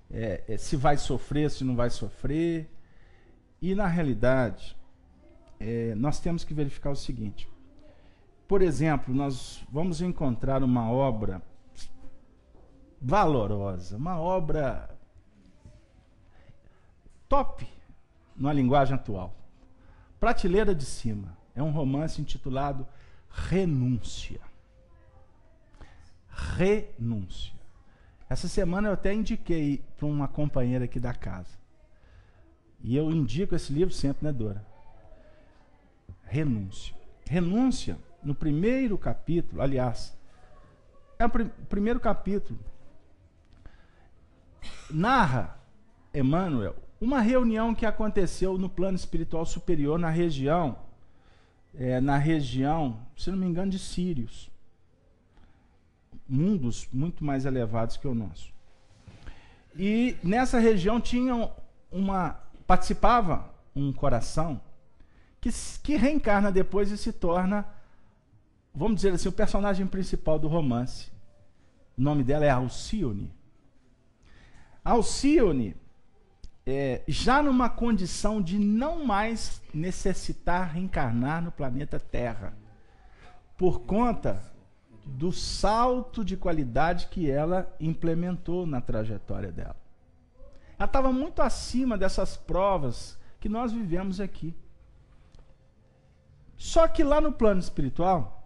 é, é, se vai sofrer, se não vai sofrer. E, na realidade, é, nós temos que verificar o seguinte. Por exemplo, nós vamos encontrar uma obra valorosa, uma obra top na linguagem atual. Prateleira de cima. É um romance intitulado Renúncia. Renúncia. Essa semana eu até indiquei para uma companheira aqui da casa. E eu indico esse livro sempre, né, Dora? Renúncia. Renúncia, no primeiro capítulo, aliás, é o pr primeiro capítulo, narra Emmanuel uma reunião que aconteceu no plano espiritual superior na região é, na região, se não me engano, de Sírios. Mundos muito mais elevados que o nosso. E nessa região tinha uma. participava um coração que, que reencarna depois e se torna, vamos dizer assim, o personagem principal do romance. O nome dela é Alcione. Alcione é, já numa condição de não mais necessitar reencarnar no planeta Terra, por conta do salto de qualidade que ela implementou na trajetória dela. Ela estava muito acima dessas provas que nós vivemos aqui. Só que lá no plano espiritual,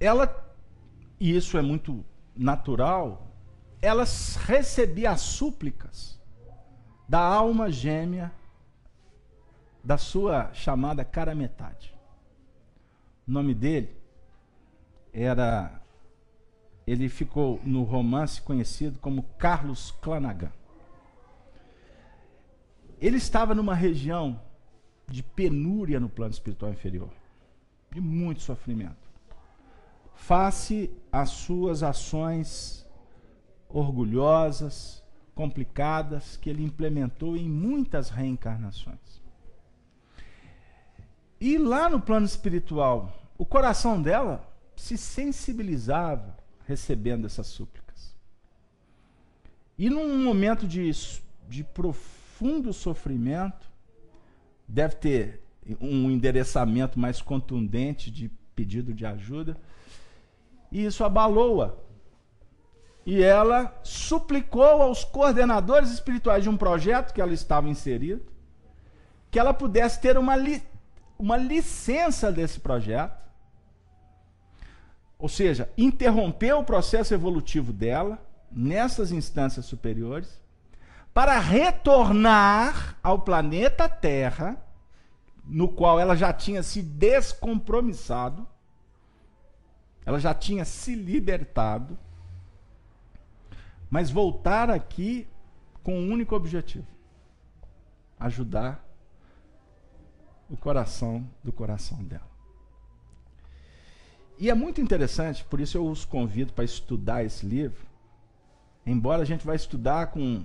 ela, e isso é muito natural, ela recebia as súplicas da alma gêmea da sua chamada cara metade. O nome dele era ele ficou no romance conhecido como Carlos Clanagan. Ele estava numa região de penúria no plano espiritual inferior, de muito sofrimento. Face às suas ações orgulhosas, complicadas que ele implementou em muitas reencarnações. E lá no plano espiritual, o coração dela se sensibilizava recebendo essas súplicas. E num momento de, de profundo sofrimento, deve ter um endereçamento mais contundente de pedido de ajuda, e isso abalou-a. E ela suplicou aos coordenadores espirituais de um projeto que ela estava inserida, que ela pudesse ter uma, li, uma licença desse projeto, ou seja, interromper o processo evolutivo dela nessas instâncias superiores, para retornar ao planeta Terra, no qual ela já tinha se descompromissado, ela já tinha se libertado mas voltar aqui com um único objetivo: ajudar o coração do coração dela. E é muito interessante, por isso eu os convido para estudar esse livro, embora a gente vai estudar com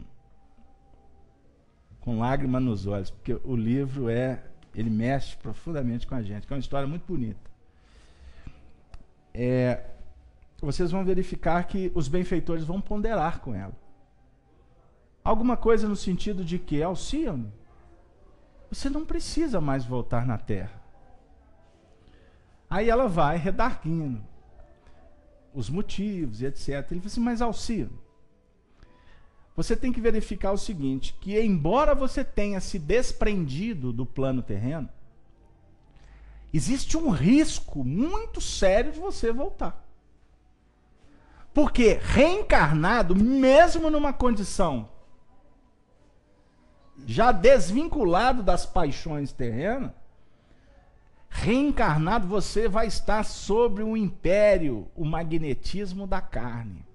com lágrima nos olhos, porque o livro é ele mexe profundamente com a gente, que é uma história muito bonita. É, vocês vão verificar que os benfeitores vão ponderar com ela. Alguma coisa no sentido de que, Alcione, você não precisa mais voltar na terra. Aí ela vai redarguindo os motivos e etc. Ele fala assim, mas Alcione, você tem que verificar o seguinte: que embora você tenha se desprendido do plano terreno, existe um risco muito sério de você voltar. Porque reencarnado, mesmo numa condição já desvinculado das paixões terrenas, reencarnado você vai estar sobre o império, o magnetismo da carne.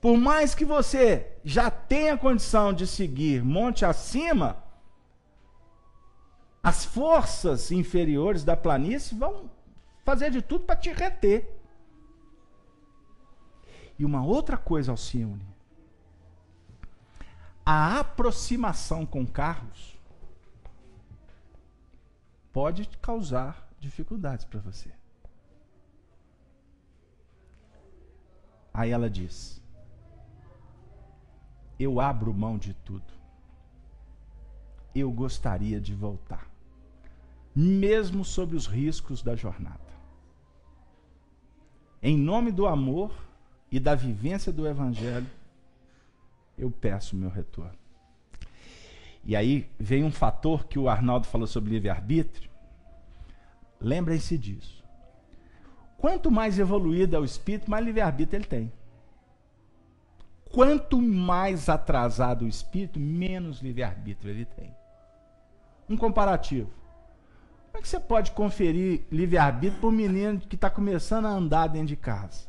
Por mais que você já tenha condição de seguir monte acima, as forças inferiores da planície vão fazer de tudo para te reter. E uma outra coisa, Alcione. A aproximação com carros pode causar dificuldades para você. Aí ela diz: eu abro mão de tudo. Eu gostaria de voltar, mesmo sob os riscos da jornada. Em nome do amor e da vivência do Evangelho, eu peço meu retorno. E aí vem um fator que o Arnaldo falou sobre livre-arbítrio. Lembrem-se disso. Quanto mais evoluído é o espírito, mais livre-arbítrio ele tem quanto mais atrasado o espírito, menos livre-arbítrio ele tem. Um comparativo. Como é que você pode conferir livre-arbítrio para um menino que está começando a andar dentro de casa?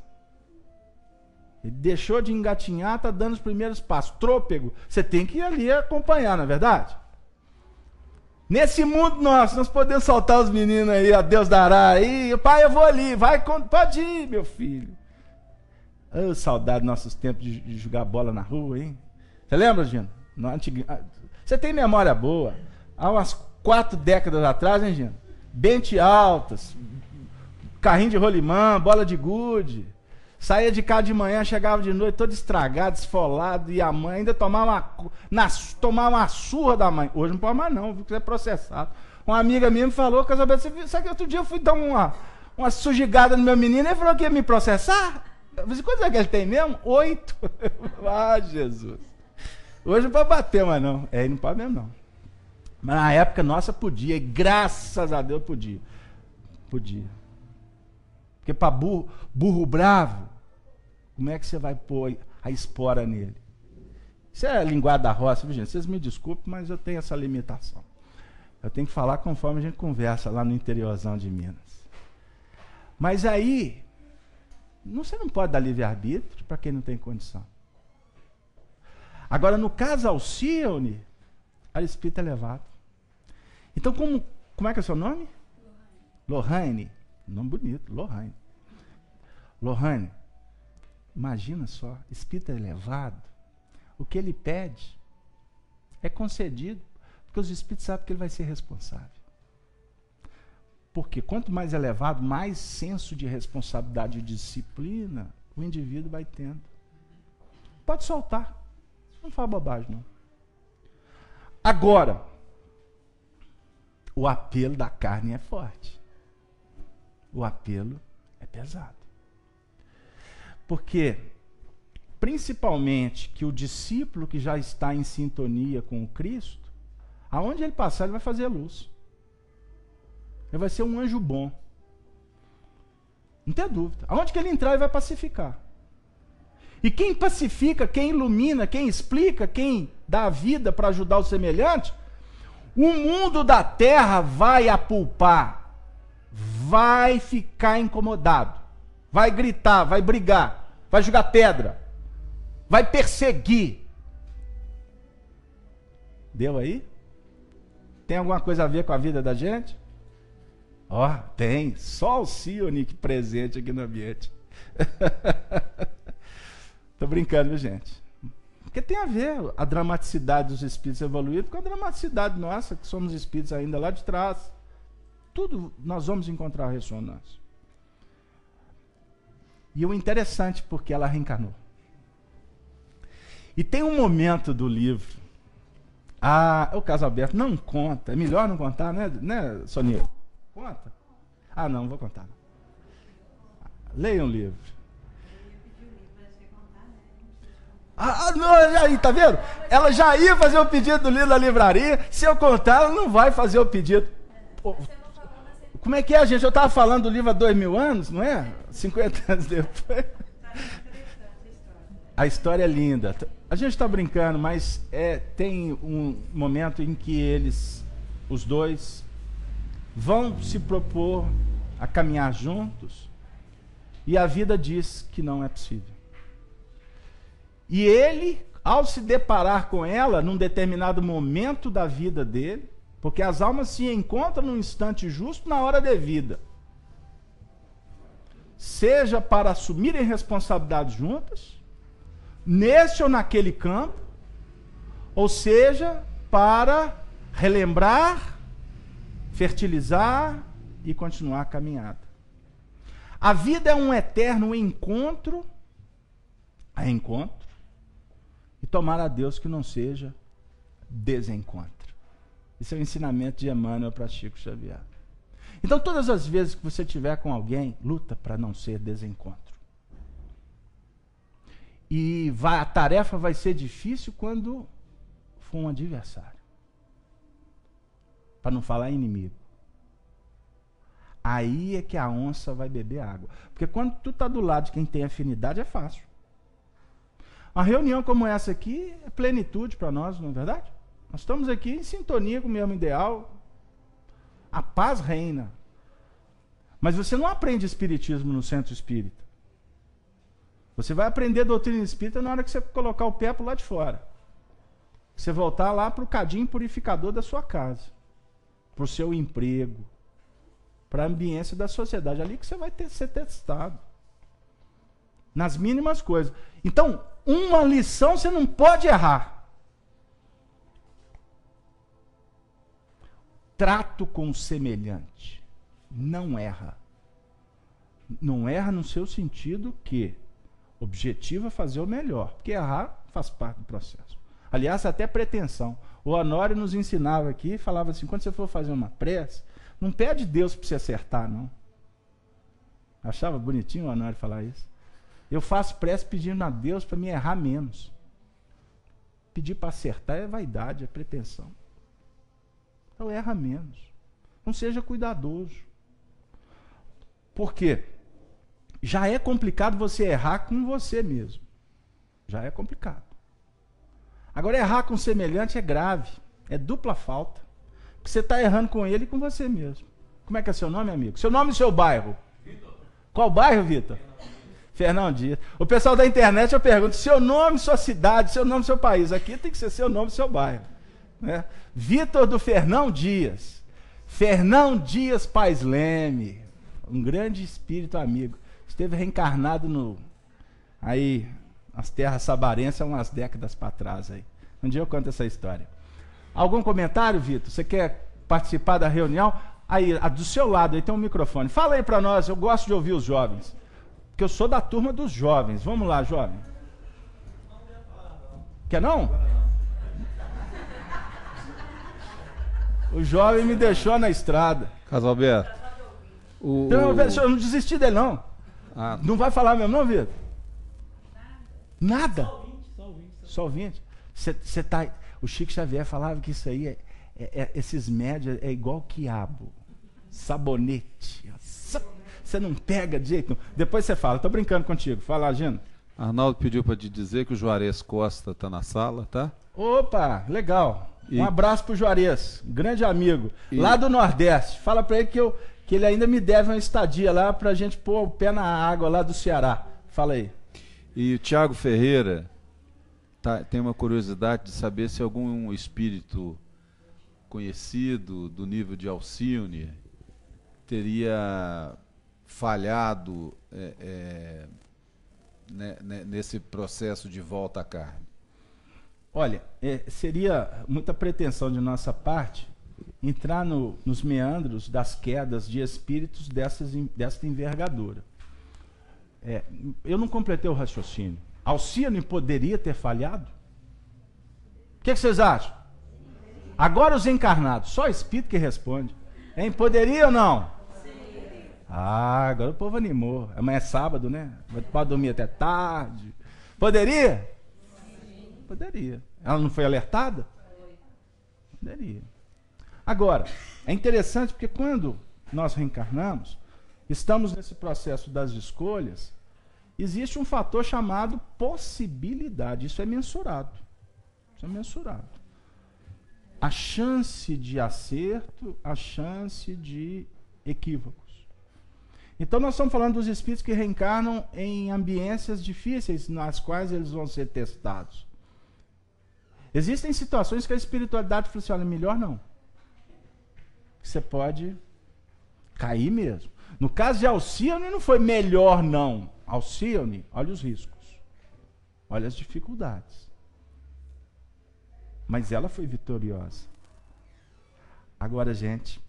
Ele deixou de engatinhar, está dando os primeiros passos. Trôpego. Você tem que ir ali acompanhar, não é verdade? Nesse mundo nosso, nós podemos soltar os meninos aí, a Deus dará aí. Pai, eu vou ali. Vai, pode ir, meu filho. Oh, saudade nossos tempos de, jogar bola na rua, hein? Você lembra, Gino? Ah, você tem memória boa. Há umas quatro décadas atrás, hein, Gino? Bente altas, carrinho de rolimã, bola de gude. Saía de casa de manhã, chegava de noite todo estragado, esfolado, e a mãe ainda tomava uma, na, tomava uma surra da mãe. Hoje não pode mais não, viu que é processado. Uma amiga minha me falou, que você sabe que outro dia eu fui dar uma, uma sujigada no meu menino, ele falou que ia me processar. Você quantos anos que ele tem mesmo? Oito. ah, Jesus. Hoje não pode bater mais não. É, não pode mesmo não. Mas na época nossa podia, e graças a Deus podia. Podia. Porque para burro, burro bravo, como é que você vai pôr a espora nele? Isso é a linguagem da roça, gente? Vocês me desculpem, mas eu tenho essa limitação. Eu tenho que falar conforme a gente conversa lá no interiorzão de Minas. Mas aí, você não pode dar livre-arbítrio para quem não tem condição. Agora, no caso Alcione, a espírito elevado. Então, como, como é que é o seu nome? Lohane. Nome bonito, Lohane. Lohane, imagina só, espírito elevado, o que ele pede é concedido, porque os espíritos sabem que ele vai ser responsável. Porque quanto mais elevado, mais senso de responsabilidade e disciplina o indivíduo vai tendo. Pode soltar. Não fala bobagem, não. Agora, o apelo da carne é forte. O apelo é pesado. Porque, principalmente, que o discípulo que já está em sintonia com o Cristo, aonde ele passar, ele vai fazer luz. Ele vai ser um anjo bom. Não tem dúvida. Aonde que ele entrar, ele vai pacificar. E quem pacifica, quem ilumina, quem explica, quem dá a vida para ajudar o semelhante, o mundo da terra vai apulpar, vai ficar incomodado, vai gritar, vai brigar, vai jogar pedra, vai perseguir. Deu aí? Tem alguma coisa a ver com a vida da gente? Ó, oh, tem. Só o Sionic presente aqui no ambiente. Tô brincando, gente? Porque tem a ver a dramaticidade dos espíritos evoluídos com a dramaticidade nossa, que somos espíritos ainda lá de trás. Tudo nós vamos encontrar ressonância. E o interessante, porque ela reencarnou. E tem um momento do livro. Ah, o caso aberto não conta. É melhor não contar, né, né Sonia? Conta. Ah, não, vou contar. Leia um livro. Ah, não, aí, tá vendo? Ela já ia fazer o pedido do livro da livraria. Se eu contar, ela não vai fazer o pedido. Pô, como é que é, gente? Eu estava falando do livro há dois mil anos, não é? 50 anos depois. A história é linda. A gente está brincando, mas é, tem um momento em que eles, os dois, vão se propor a caminhar juntos e a vida diz que não é possível. E ele, ao se deparar com ela, num determinado momento da vida dele, porque as almas se encontram num instante justo na hora devida, seja para assumirem responsabilidades juntas, neste ou naquele campo, ou seja, para relembrar, fertilizar e continuar a caminhada. A vida é um eterno encontro a encontro e tomar a Deus que não seja desencontro. Isso é o ensinamento de Emmanuel para Chico Xavier. Então, todas as vezes que você tiver com alguém, luta para não ser desencontro. E vai, a tarefa vai ser difícil quando for um adversário. Para não falar inimigo. Aí é que a onça vai beber água. Porque quando tu está do lado de quem tem afinidade, é fácil. Uma reunião como essa aqui é plenitude para nós, não é verdade? Nós estamos aqui em sintonia com o mesmo ideal. A paz reina. Mas você não aprende espiritismo no centro espírita. Você vai aprender doutrina espírita na hora que você colocar o pé para lá de fora. Você voltar lá para o cadinho purificador da sua casa, para o seu emprego, para a ambiência da sociedade. Ali que você vai ter, ser testado. Nas mínimas coisas. Então, uma lição você não pode errar. Trato com o semelhante. Não erra. Não erra no seu sentido que objetivo é fazer o melhor. Porque errar faz parte do processo. Aliás, até pretensão. O Honório nos ensinava aqui, falava assim: quando você for fazer uma prece, não pede Deus para você acertar, não. Achava bonitinho o Honório falar isso. Eu faço prece pedindo a Deus para me errar menos. Pedir para acertar é vaidade, é pretensão. Então erra menos. Não seja cuidadoso. Por quê? Já é complicado você errar com você mesmo. Já é complicado. Agora, errar com semelhante é grave. É dupla falta. Porque você está errando com ele e com você mesmo. Como é que é seu nome, amigo? Seu nome e seu bairro? Vitor. Qual bairro, Vitor? Fernão Dias. O pessoal da internet eu pergunto: seu nome, sua cidade, seu nome, seu país. Aqui tem que ser seu nome, seu bairro. Né? Vitor do Fernão Dias. Fernão Dias Pais Leme. Um grande espírito amigo. Esteve reencarnado no. Aí, as terras sabarenses há umas décadas para trás aí. Um dia eu conto essa história. Algum comentário, Vitor? Você quer participar da reunião? Aí, do seu lado, aí tem um microfone. Fala aí para nós, eu gosto de ouvir os jovens. Porque eu sou da turma dos jovens. Vamos lá, jovem. Quer não? O jovem me deixou na estrada. Casalberto. O, então, eu não desisti dele, não. Ah. Não vai falar mesmo, não, Vitor? Nada. Só ouvinte. Você tá. O Chico Xavier falava que isso aí é, é, é esses médios é igual quiabo. Sabonete. Você não pega de jeito. Depois você fala, tô brincando contigo. Fala, Gino. Arnaldo pediu para te dizer que o Juarez Costa está na sala, tá? Opa, legal. E... Um abraço pro Juarez, grande amigo, e... lá do Nordeste. Fala para ele que, eu, que ele ainda me deve uma estadia lá para a gente pôr o pé na água lá do Ceará. Fala aí. E o Tiago Ferreira tá, tem uma curiosidade de saber se algum espírito conhecido do nível de Alcione teria falhado é, é, né, né, nesse processo de volta à carne? Olha, é, seria muita pretensão de nossa parte entrar no, nos meandros das quedas de espíritos dessas, dessa envergadura. É, eu não completei o raciocínio. Alcione poderia ter falhado? O que, que, vocês acham? Agora os encarnados, só espírito que responde. Hein? Poderia ou não? Ah, agora o povo animou. Amanhã é sábado, né? Pode dormir até tarde. Poderia? Poderia. Ela não foi alertada? Poderia. Agora, é interessante porque quando nós reencarnamos, estamos nesse processo das escolhas, existe um fator chamado possibilidade. Isso é mensurado. Isso é mensurado. A chance de acerto, a chance de equívocos. Então nós estamos falando dos espíritos que reencarnam em ambiências difíceis nas quais eles vão ser testados. Existem situações que a espiritualidade funciona melhor não você pode cair mesmo. No caso de Alcione, não foi melhor, não. Alcione, olha os riscos, olha as dificuldades. Mas ela foi vitoriosa. Agora, gente,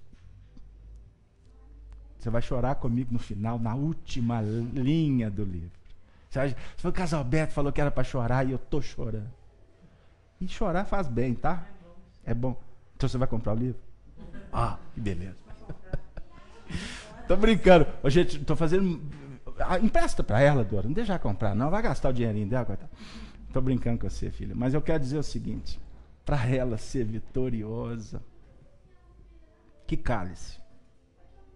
você vai chorar comigo no final, na última linha do livro. Você vai, o Casalberto falou que era para chorar e eu tô chorando. E chorar faz bem, tá? É bom. Então você vai comprar o livro? Ah, que beleza. tô brincando. Ô, gente, tô fazendo. Ah, empresta para ela, Dora. Não deixa comprar, não. Vai gastar o dinheirinho dela. Coitada. Tô brincando com você, filha. Mas eu quero dizer o seguinte: para ela ser vitoriosa, que cálice.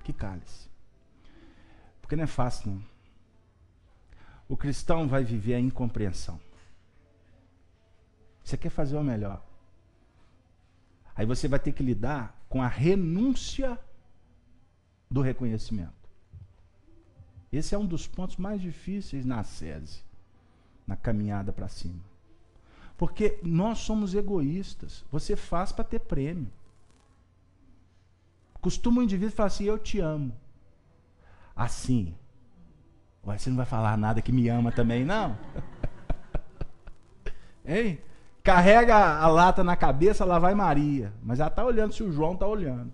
Que cálice. Porque não é fácil, não. O cristão vai viver a incompreensão. Você quer fazer o melhor. Aí você vai ter que lidar com a renúncia do reconhecimento. Esse é um dos pontos mais difíceis na SESI, na caminhada para cima. Porque nós somos egoístas. Você faz para ter prêmio. Costuma o indivíduo falar assim: Eu te amo. Assim. Ué, você não vai falar nada que me ama também, não? hein? Carrega a lata na cabeça, lá vai Maria. Mas ela está olhando se o João está olhando.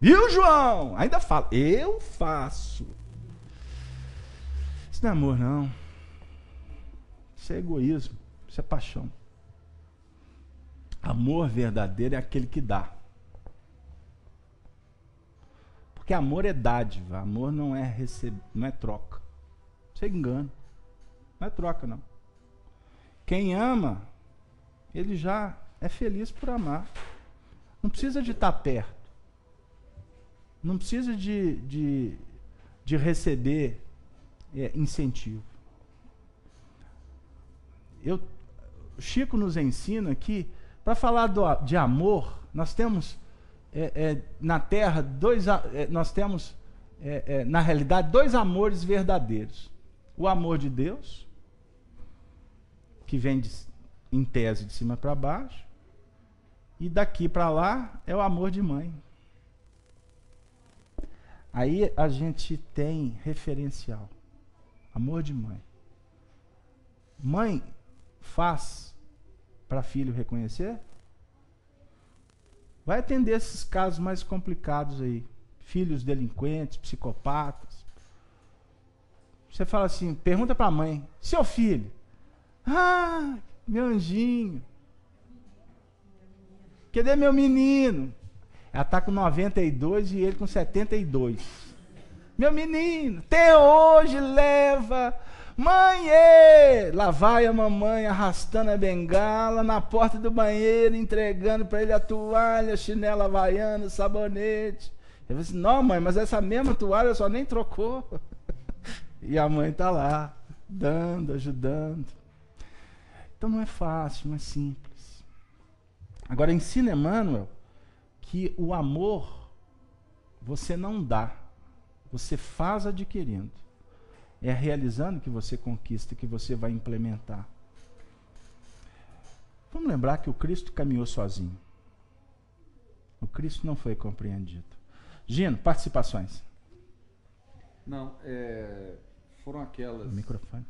Viu, João? Ainda fala. Eu faço. Isso não é amor, não. Isso é egoísmo. Isso é paixão. Amor verdadeiro é aquele que dá. Porque amor é dádiva. Amor não é receber, não é troca. Você engana. Não é troca, não. Quem ama ele já é feliz por amar. Não precisa de estar perto. Não precisa de, de, de receber é, incentivo. Eu, Chico nos ensina que, para falar do, de amor, nós temos é, é, na Terra dois, é, nós temos é, é, na realidade dois amores verdadeiros: o amor de Deus, que vem de, em tese de cima para baixo, e daqui para lá é o amor de mãe. Aí a gente tem referencial. Amor de mãe. Mãe faz para filho reconhecer? Vai atender esses casos mais complicados aí. Filhos delinquentes, psicopatas. Você fala assim, pergunta para a mãe, seu filho. Ah, meu anjinho. Cadê meu menino? Ela está com 92 e ele com 72. Meu menino, até hoje leva. Mãe, lá vai a mamãe arrastando a bengala na porta do banheiro, entregando para ele a toalha, chinela havaiana, sabonete. Ele falou assim: Não, mãe, mas essa mesma toalha só nem trocou. E a mãe está lá, dando, ajudando. Então não é fácil, não é simples. Agora ensina Emmanuel que o amor você não dá, você faz adquirindo. É realizando que você conquista, que você vai implementar. Vamos lembrar que o Cristo caminhou sozinho. O Cristo não foi compreendido. Gino, participações. Não, é, foram aquelas. O microfone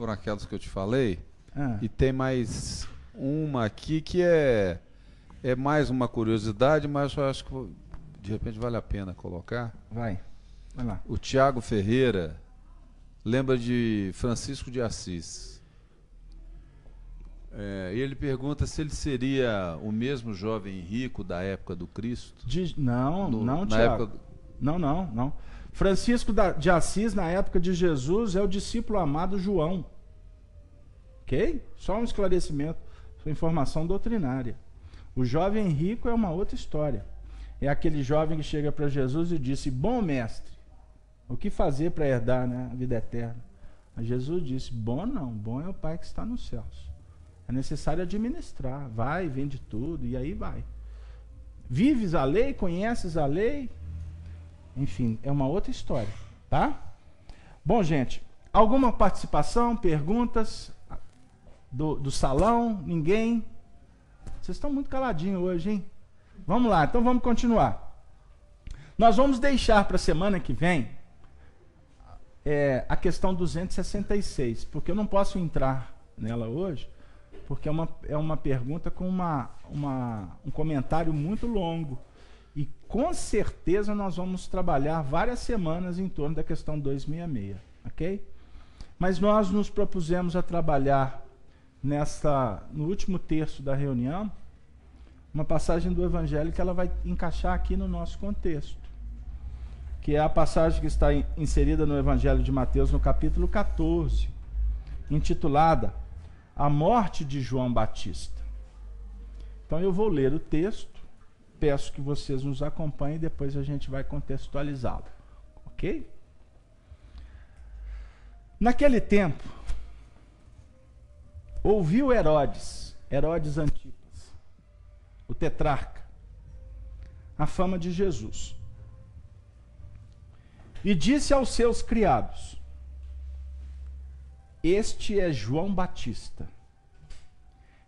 foram aquelas que eu te falei. Ah, E tem mais uma aqui que é, é mais uma curiosidade, mas eu acho que de repente vale a pena colocar. vai. Vai lá. O Tiago Ferreira lembra de Francisco de Assis. É, e ele pergunta se ele seria o mesmo jovem rico da época do Cristo. De- não, No- não, Tiago. do- Não, não, não. Francisco de Assis, na época de Jesus, é o discípulo amado João. Ok? Só um esclarecimento. Informação doutrinária. O jovem rico é uma outra história. É aquele jovem que chega para Jesus e disse: Bom mestre, o que fazer para herdar né, a vida eterna? Mas Jesus disse: Bom não, bom é o Pai que está nos céus. É necessário administrar. Vai, vende tudo, e aí vai. Vives a lei, conheces a lei, enfim, é uma outra história, tá? Bom, gente, alguma participação, perguntas do, do salão? Ninguém? Vocês estão muito caladinhos hoje, hein? Vamos lá, então vamos continuar. Nós vamos deixar para a semana que vem é, a questão 266, porque eu não posso entrar nela hoje, porque é uma, é uma pergunta com uma, uma, um comentário muito longo. E com certeza nós vamos trabalhar várias semanas em torno da questão 266, ok? Mas nós nos propusemos a trabalhar nessa, no último terço da reunião, uma passagem do Evangelho que ela vai encaixar aqui no nosso contexto, que é a passagem que está in- inserida no Evangelho de Mateus, no capítulo 14, intitulada A Morte de João Batista. Então eu vou ler o texto peço que vocês nos acompanhem e depois a gente vai contextualizá-lo. Ok? Naquele tempo, ouviu Herodes, Herodes Antipas, o tetrarca, a fama de Jesus. E disse aos seus criados: Este é João Batista,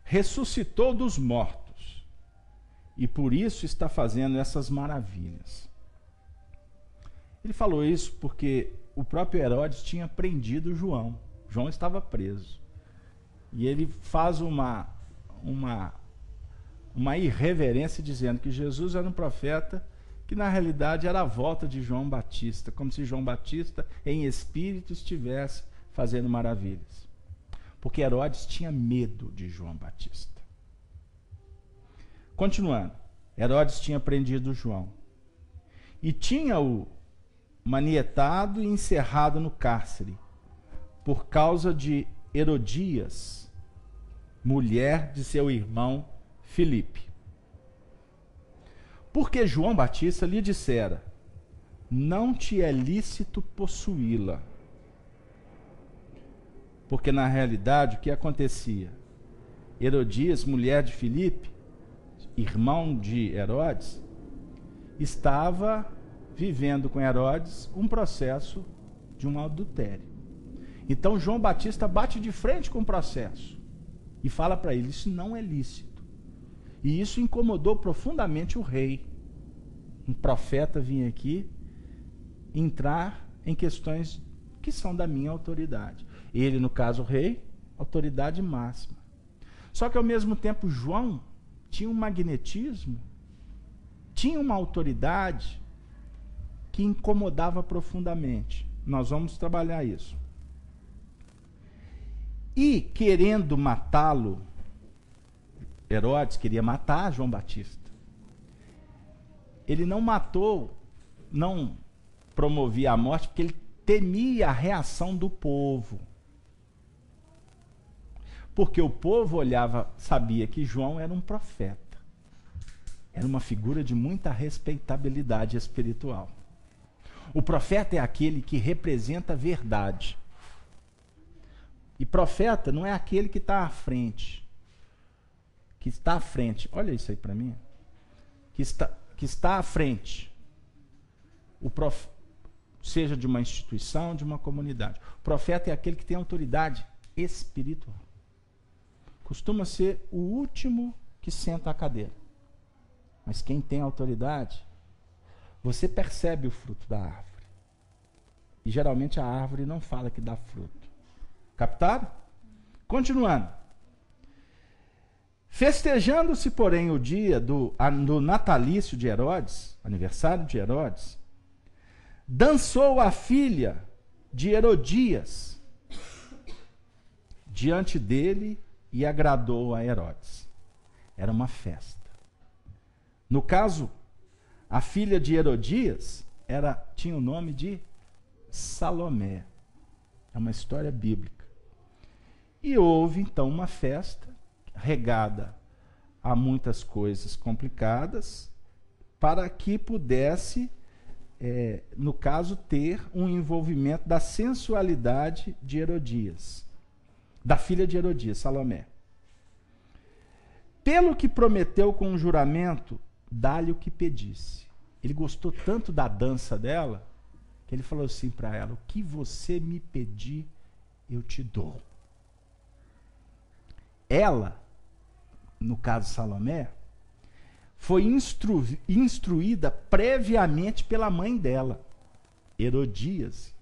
ressuscitou dos mortos e por isso está fazendo essas maravilhas. Ele falou isso porque o próprio Herodes tinha prendido João. João estava preso. E ele faz uma, uma, uma irreverência dizendo que Jesus era um profeta que na realidade era a volta de João Batista, como se João Batista em espírito estivesse fazendo maravilhas. Porque Herodes tinha medo de João Batista. Continuando, Herodes tinha prendido João e tinha-o manietado e encerrado no cárcere por causa de Herodias, mulher de seu irmão Filipe. Porque João Batista lhe dissera: Não te é lícito possuí-la. Porque na realidade o que acontecia? Herodias, mulher de Filipe, irmão de Herodes, estava vivendo com Herodes um processo de um adultério. Então João Batista bate de frente com o processo e fala para ele: Isso não é lícito. E isso incomodou profundamente o rei. Um profeta vinha aqui entrar em questões que são da minha autoridade. Ele, no caso, o rei, autoridade máxima. Só que ao mesmo tempo, João tinha um magnetismo, tinha uma autoridade que incomodava profundamente. Nós vamos trabalhar isso. E querendo matá-lo, Herodes queria matar João Batista. Ele não matou, não promovia a morte, porque ele temia a reação do povo. Porque o povo olhava, sabia que João era um profeta. Era uma figura de muita respeitabilidade espiritual. O profeta é aquele que representa a verdade. E profeta não é aquele que está à frente. Que está à frente. Olha isso aí para mim. Que está, que está à frente. O prof, seja de uma instituição, de uma comunidade. O profeta é aquele que tem autoridade espiritual. Costuma ser o último que senta à cadeira. Mas quem tem autoridade, você percebe o fruto da árvore. E geralmente a árvore não fala que dá fruto. Captaram? Continuando. Festejando-se, porém, o dia do, do natalício de Herodes, aniversário de Herodes, dançou a filha de Herodias diante dele e agradou a Herodes. Era uma festa. No caso, a filha de Herodias era, tinha o nome de Salomé. É uma história bíblica. E houve então uma festa regada a muitas coisas complicadas para que pudesse, é, no caso, ter um envolvimento da sensualidade de Herodias, da filha de Herodias, Salomé. Pelo que prometeu com um juramento, dá-lhe o que pedisse. Ele gostou tanto da dança dela que ele falou assim para ela: O que você me pedir, eu te dou. Ela, no caso Salomé, foi instru instruída previamente pela mãe dela, Herodias.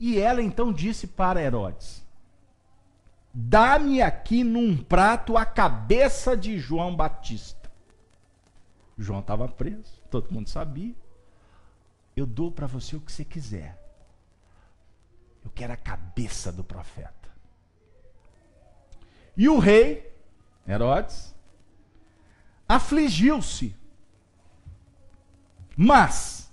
E ela então disse para Herodes: Dá-me aqui num prato a cabeça de João Batista. João estava preso, todo mundo sabia. Eu dou para você o que você quiser. Eu quero a cabeça do profeta. E o rei, Herodes, afligiu-se. Mas,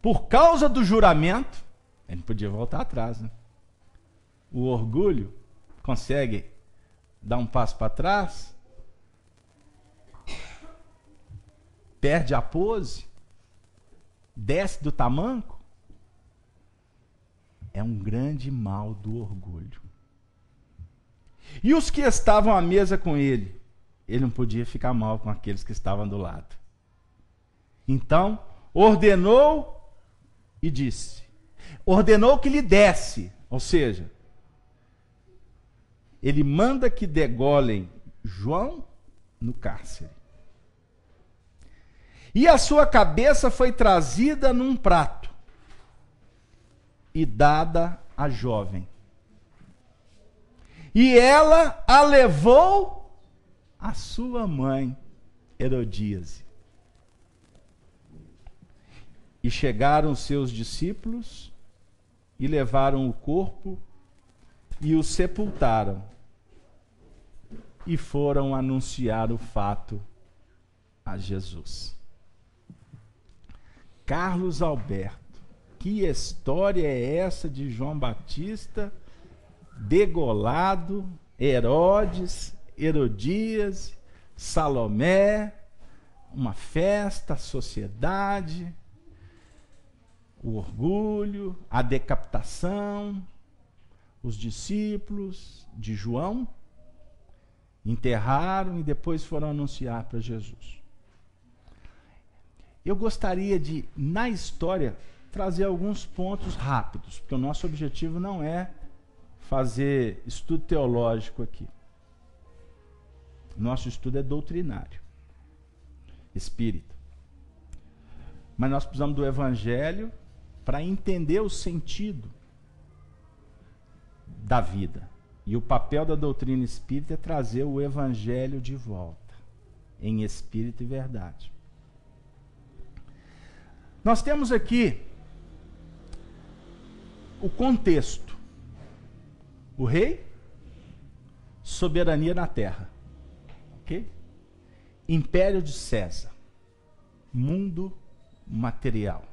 por causa do juramento, ele podia voltar atrás, né? O orgulho consegue dar um passo para trás perde a pose, desce do tamanco, é um grande mal do orgulho. E os que estavam à mesa com ele, ele não podia ficar mal com aqueles que estavam do lado. Então, ordenou e disse: ordenou que lhe desse, ou seja, ele manda que degolem João no cárcere. E a sua cabeça foi trazida num prato e dada à jovem. E ela a levou à sua mãe, Herodíase. E chegaram seus discípulos e levaram o corpo e o sepultaram. E foram anunciar o fato a Jesus. Carlos Alberto. Que história é essa de João Batista, degolado, Herodes, Herodias, Salomé, uma festa, a sociedade, o orgulho, a decapitação, os discípulos de João enterraram e depois foram anunciar para Jesus. Eu gostaria de, na história, trazer alguns pontos rápidos, porque o nosso objetivo não é fazer estudo teológico aqui. Nosso estudo é doutrinário, espírita. Mas nós precisamos do evangelho para entender o sentido da vida. E o papel da doutrina espírita é trazer o evangelho de volta, em espírito e verdade. Nós temos aqui o contexto. O rei, soberania na terra. Ok? Império de César. Mundo material.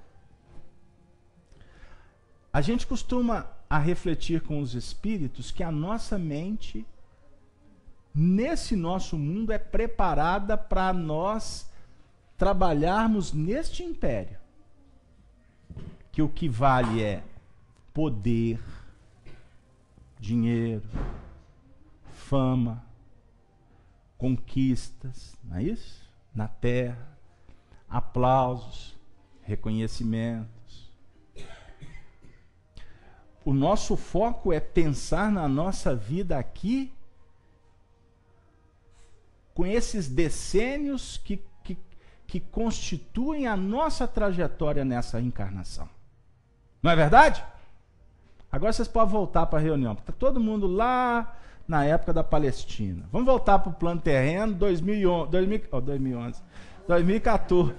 A gente costuma a refletir com os espíritos que a nossa mente nesse nosso mundo é preparada para nós trabalharmos neste império que o que vale é poder, dinheiro, fama, conquistas, não é isso? Na terra, aplausos, reconhecimentos. O nosso foco é pensar na nossa vida aqui com esses decênios que, que, que constituem a nossa trajetória nessa encarnação. Não é verdade? Agora vocês podem voltar para a reunião. Está todo mundo lá na época da Palestina. Vamos voltar para o plano terreno 2011, 2000, oh, 2011, 2014.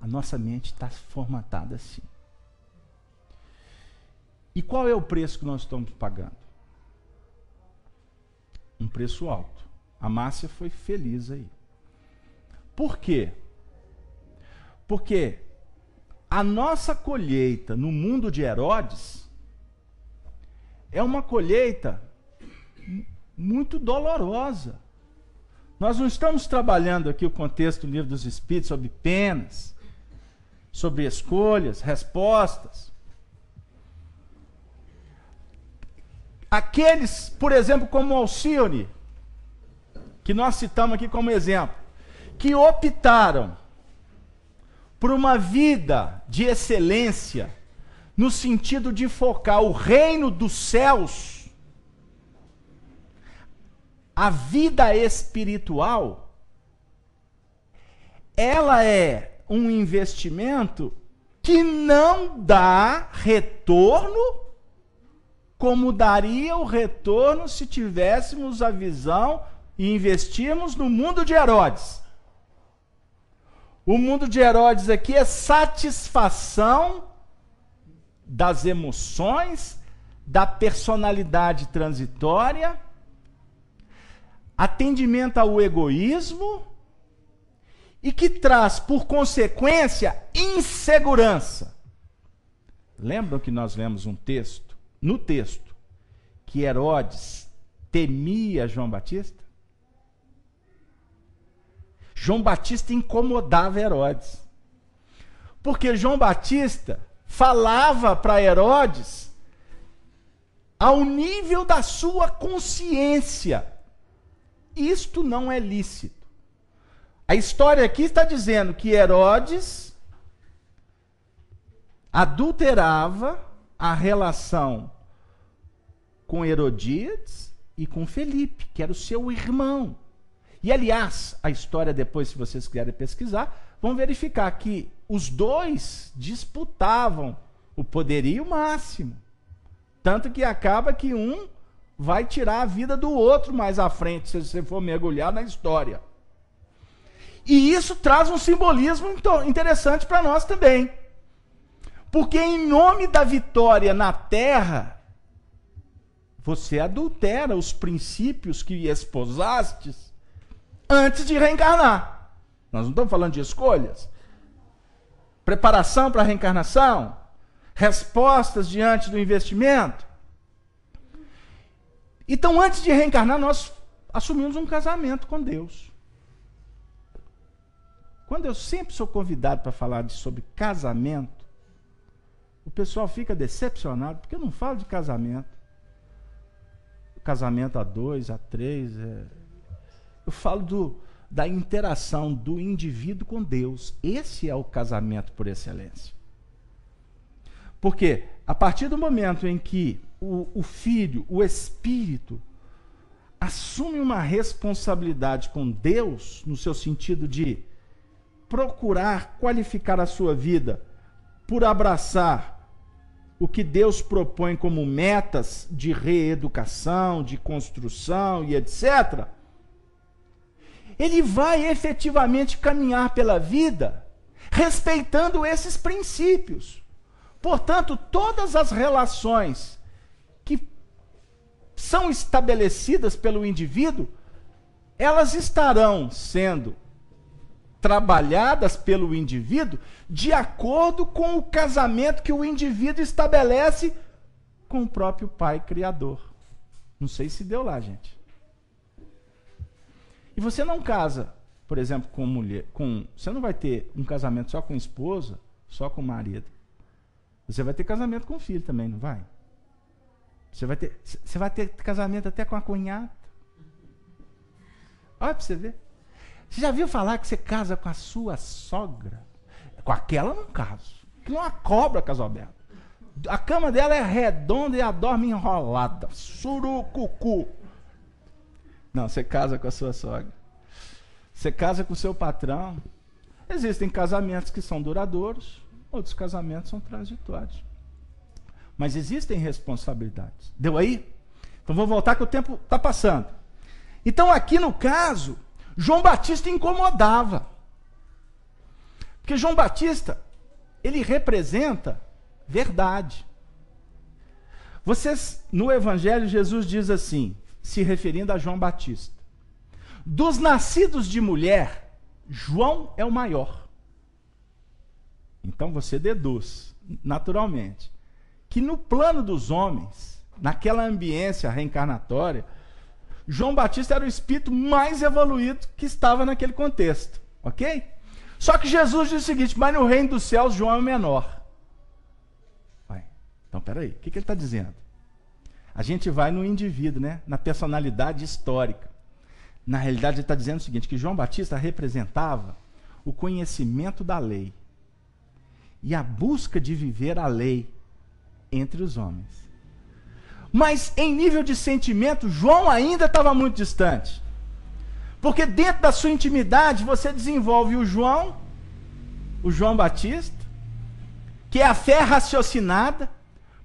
A nossa mente está formatada assim. E qual é o preço que nós estamos pagando? Um preço alto. A Márcia foi feliz aí. Por quê? Porque a nossa colheita no mundo de Herodes é uma colheita muito dolorosa. Nós não estamos trabalhando aqui o contexto do livro dos Espíritos sobre penas, sobre escolhas, respostas. Aqueles, por exemplo, como Alcione, que nós citamos aqui como exemplo, que optaram por uma vida de excelência, no sentido de focar o reino dos céus, a vida espiritual, ela é um investimento que não dá retorno como daria o retorno se tivéssemos a visão e investirmos no mundo de Herodes. O mundo de Herodes aqui é satisfação das emoções, da personalidade transitória, atendimento ao egoísmo e que traz, por consequência, insegurança. Lembram que nós lemos um texto, no texto, que Herodes temia João Batista? João Batista incomodava Herodes. Porque João Batista falava para Herodes ao nível da sua consciência. Isto não é lícito. A história aqui está dizendo que Herodes adulterava a relação com Herodíades e com Felipe, que era o seu irmão. E aliás, a história depois, se vocês quiserem pesquisar, vão verificar que os dois disputavam o poderio máximo. Tanto que acaba que um vai tirar a vida do outro mais à frente, se você for mergulhar na história. E isso traz um simbolismo interessante para nós também. Porque em nome da vitória na terra, você adultera os princípios que esposastes antes de reencarnar. Nós não estamos falando de escolhas. Preparação para a reencarnação, respostas diante do investimento. Então, antes de reencarnar, nós assumimos um casamento com Deus. Quando eu sempre sou convidado para falar sobre casamento, o pessoal fica decepcionado, porque eu não falo de casamento. Casamento a dois, a três, é, eu falo do, da interação do indivíduo com Deus. Esse é o casamento por excelência. Porque a partir do momento em que o, o filho, o espírito, assume uma responsabilidade com Deus, no seu sentido de procurar qualificar a sua vida por abraçar o que Deus propõe como metas de reeducação, de construção e etc ele vai efetivamente caminhar pela vida respeitando esses princípios. Portanto, todas as relações que são estabelecidas pelo indivíduo, elas estarão sendo trabalhadas pelo indivíduo de acordo com o casamento que o indivíduo estabelece com o próprio Pai Criador. Não sei se deu lá, gente. E você não casa, por exemplo, com mulher, com, você não vai ter um casamento só com esposa, só com marido. Você vai ter casamento com filho também, não vai? Você vai ter, você vai ter casamento até com a cunhada. Olha para você ver. Você já viu falar que você casa com a sua sogra? Com aquela não caso. Que não é uma cobra, Casalberto. A cama dela é redonda e ela dorme enrolada. Surucucu. Não, você casa com a sua sogra. Você casa com o seu patrão. Existem casamentos que são duradouros, outros casamentos são transitórios. Mas existem responsabilidades. Deu aí? Então vou voltar que o tempo está passando. Então aqui no caso, João Batista incomodava. Porque João Batista, ele representa verdade. Vocês, no Evangelho, Jesus diz assim, se referindo a João Batista: Dos nascidos de mulher, João é o maior. Então você deduz, naturalmente, que no plano dos homens, naquela ambiência reencarnatória, João Batista era o espírito mais evoluído que estava naquele contexto, ok? Só que Jesus diz o seguinte: mas no reino dos céus João é o menor. Então, peraí, o que, que ele está dizendo? A gente vai no indivíduo, né? na personalidade histórica. Na realidade, ele está dizendo o seguinte: que João Batista representava o conhecimento da lei e a busca de viver a lei entre os homens. Mas em nível de sentimento, João ainda estava muito distante. Porque dentro da sua intimidade você desenvolve o João, o João Batista, que é a fé raciocinada.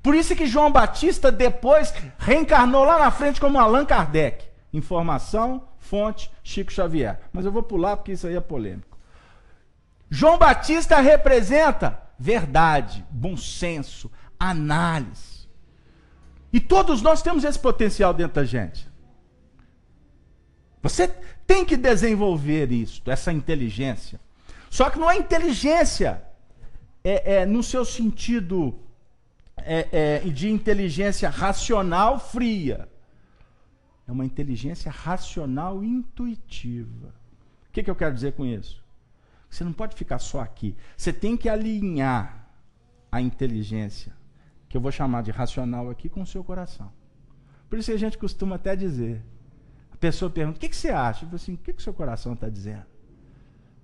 Por isso que João Batista depois reencarnou lá na frente como Allan Kardec. Informação, fonte, Chico Xavier. Mas eu vou pular porque isso aí é polêmico. João Batista representa verdade, bom senso, análise. E todos nós temos esse potencial dentro da gente. Você tem que desenvolver isso, essa inteligência. Só que não é inteligência é, é no seu sentido é, é, de inteligência racional fria. É uma inteligência racional intuitiva. O que, que eu quero dizer com isso? Você não pode ficar só aqui. Você tem que alinhar a inteligência que eu vou chamar de racional aqui, com o seu coração. Por isso que a gente costuma até dizer. A pessoa pergunta: o que, que você acha? Eu falo assim: o que, o seu coração está dizendo?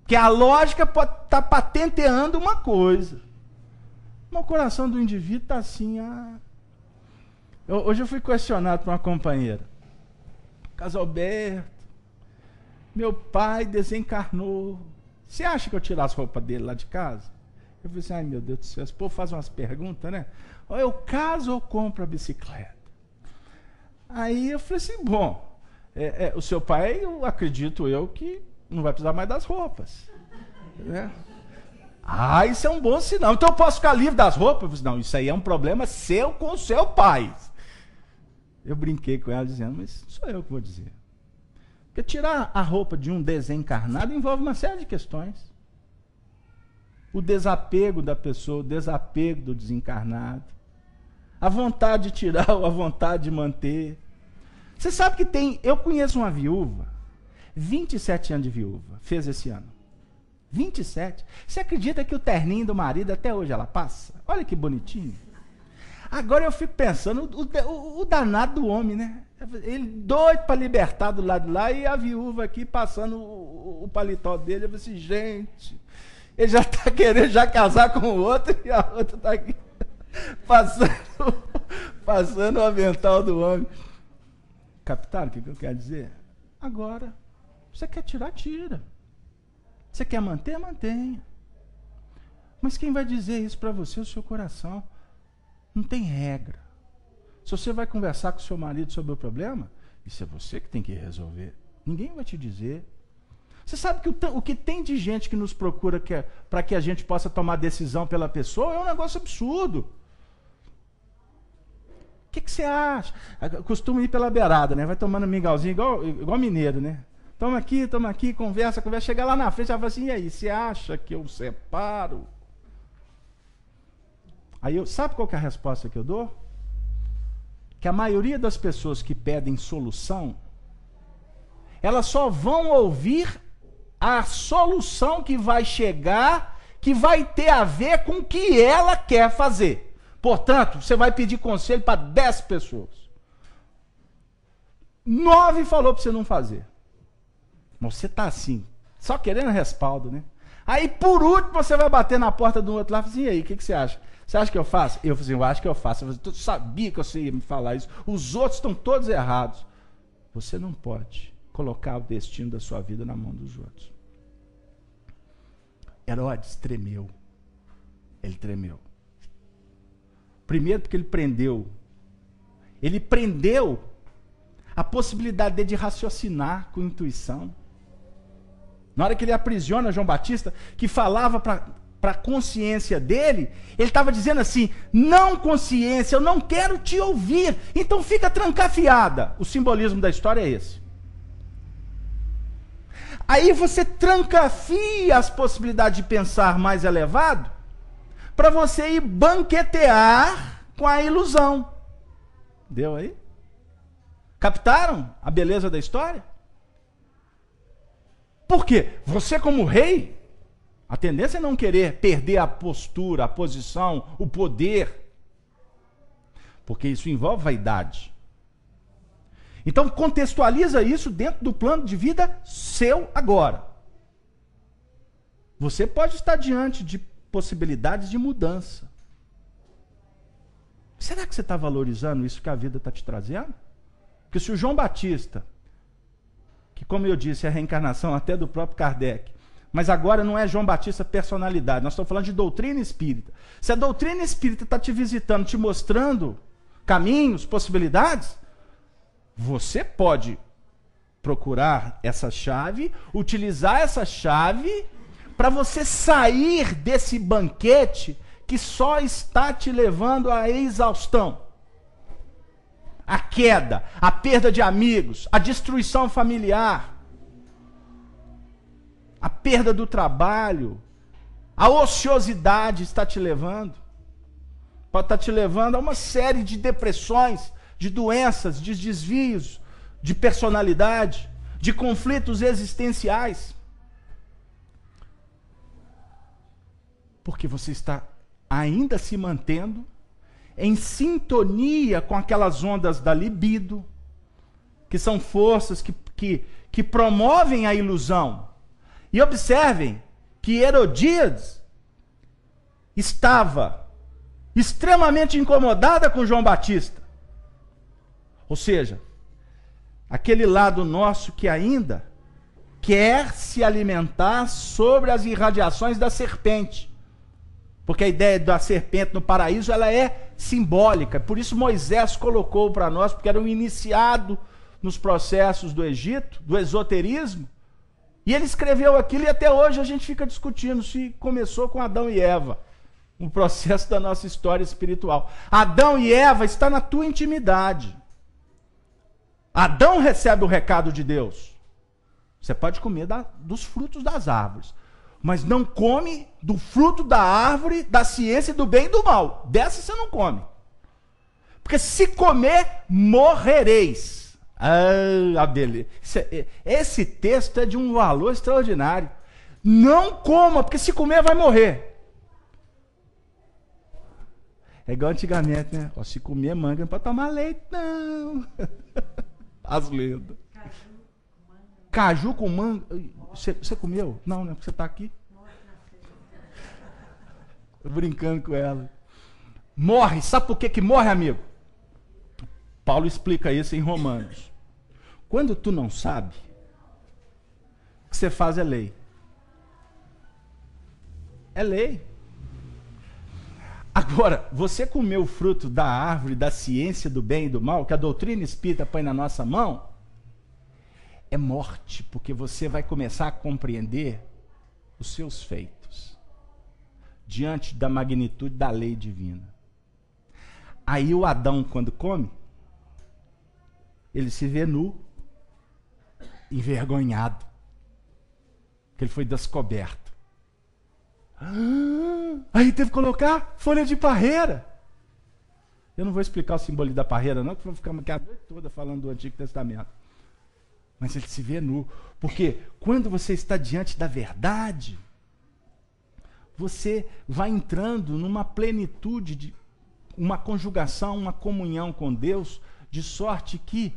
Porque a lógica pode estar tá patenteando uma coisa. Mas o coração do indivíduo está assim. Ah... Eu, hoje eu fui questionado por uma companheira. Casalberto, meu pai desencarnou. Você acha que eu tirar as roupas dele lá de casa? Eu falei assim, ai meu Deus do céu, esse povo faz umas perguntas, né? Ou eu caso ou compro a bicicleta? Aí eu falei assim, bom, é, é, o seu pai, eu acredito eu, que não vai precisar mais das roupas. Né? Ah, isso é um bom sinal. Então eu posso ficar livre das roupas? Falei, não, isso aí é um problema seu com seu pai. Eu brinquei com ela dizendo, mas sou eu que vou dizer. Porque tirar a roupa de um desencarnado envolve uma série de questões. O desapego da pessoa, o desapego do desencarnado a vontade de tirar ou a vontade de manter. Você sabe que tem. Eu conheço uma viúva, 27 anos de viúva, fez esse ano. 27. Você acredita que o terninho do marido até hoje ela passa? Olha que bonitinho. Agora eu fico pensando, o, o, o danado do homem, né? Ele doido para libertar do lado de lá e a viúva aqui passando o, o paletó dele. Eu falei assim, gente, ele já está querendo já casar com o outro e a outra está aqui passando, passando o avental do homem. Capitão, o que, eu quero dizer? Agora, você quer tirar, tira. Você quer manter, mantenha. Mas quem vai dizer isso para você é o seu coração. Não tem regra. Se você vai conversar com seu marido sobre o problema, isso é você que tem que resolver. Ninguém vai te dizer. Você sabe que o, o que tem de gente que nos procura é, para que a gente possa tomar decisão pela pessoa é um negócio absurdo. O que, que você acha? Costumo ir pela beirada, né? Vai tomando mingauzinho igual, igual mineiro, né? Toma aqui, toma aqui, conversa, conversa. Chega lá na frente, ela fala assim: e aí, você acha que eu separo? Aí eu, sabe qual é a resposta que eu dou? Que a maioria das pessoas que pedem solução, elas só vão ouvir a solução que vai chegar, que vai ter a ver com o que ela quer fazer. Portanto, você vai pedir conselho para 10 pessoas. Nove falou para você não fazer. Você está assim, só querendo respaldo, né? Aí, por último, você vai bater na porta do outro lá e assim, e aí, o que, que, você acha? Você acha que eu faço? Eu falei assim, eu acho que eu faço. Eu falei, sabia que você ia me falar isso. Os outros estão todos errados. Você não pode colocar o destino da sua vida na mão dos outros. Herodes tremeu. Ele tremeu. Primeiro, porque ele prendeu. Ele prendeu a possibilidade dele de raciocinar com intuição. Na hora que ele aprisiona João Batista, que falava para a consciência dele, ele estava dizendo assim: não consciência, eu não quero te ouvir, então fica trancafiada. O simbolismo da história é esse. Aí você trancafia as possibilidades de pensar mais elevado para você ir banquetear com a ilusão. Deu aí? Captaram a beleza da história? Por quê? Você, como rei, a tendência é não querer perder a postura, a posição, o poder. Porque isso envolve vaidade. Então contextualiza isso dentro do plano de vida seu agora. Você pode estar diante de possibilidades de mudança. Será que você está valorizando isso que a vida está te trazendo? Porque se o João Batista, que como eu disse, é a reencarnação até do próprio Kardec, mas agora não é João Batista personalidade, nós estamos falando de doutrina espírita. Se a doutrina espírita está te visitando, te mostrando caminhos, possibilidades, você pode procurar essa chave, utilizar essa chave para você sair desse banquete que só está te levando à exaustão. A queda, a perda de amigos, a destruição familiar, a perda do trabalho, a ociosidade está te levando. Pode estar te levando a uma série de depressões, de doenças, de desvios de personalidade, de conflitos existenciais. Porque você está ainda se mantendo em sintonia com aquelas ondas da libido, que são forças que, que, que promovem a ilusão. E observem que Herodíades estava extremamente incomodada com João Batista. Ou seja, aquele lado nosso que ainda quer se alimentar sobre as irradiações da serpente. Porque a ideia da serpente no paraíso ela é simbólica. Por isso Moisés colocou para nós, porque era um iniciado nos processos do Egito, do esoterismo. E ele escreveu aquilo e até hoje a gente fica discutindo se começou com Adão e Eva. Um processo da nossa história espiritual. Adão e Eva está na tua intimidade. Adão recebe o recado de Deus. Você pode comer da, dos frutos das árvores, mas não come do fruto da árvore da ciência do bem e do mal. Dessa você não come. Porque se comer, morrereis. Ah, beleza. É, esse texto é de um valor extraordinário. Não coma, porque se comer vai morrer. É igual antigamente, né? Ó, se comer manga, não pode tomar leite, não. As lendas. Caju com manga. Você, você comeu? Não, né? Porque você está aqui. Brincando com ela. Morre. Sabe por que, que morre, amigo? Paulo explica isso em Romanos. Quando tu não sabe, o que você faz é lei. É lei. Agora, você comeu o fruto da árvore da ciência do bem e do mal, que a doutrina espírita põe na nossa mão, é morte, porque você vai começar a compreender os seus feitos diante da magnitude da lei divina. Aí o Adão, quando come, ele se vê nu, envergonhado, que ele foi descoberto. Aí teve que colocar folha de parreira. Eu não vou explicar o simbolismo da parreira, não, porque vou ficar aqui a noite toda falando do Antigo Testamento. Mas ele se vê nu. Porque quando você está diante da verdade, você vai entrando numa plenitude de uma conjugação, uma comunhão com Deus, de sorte que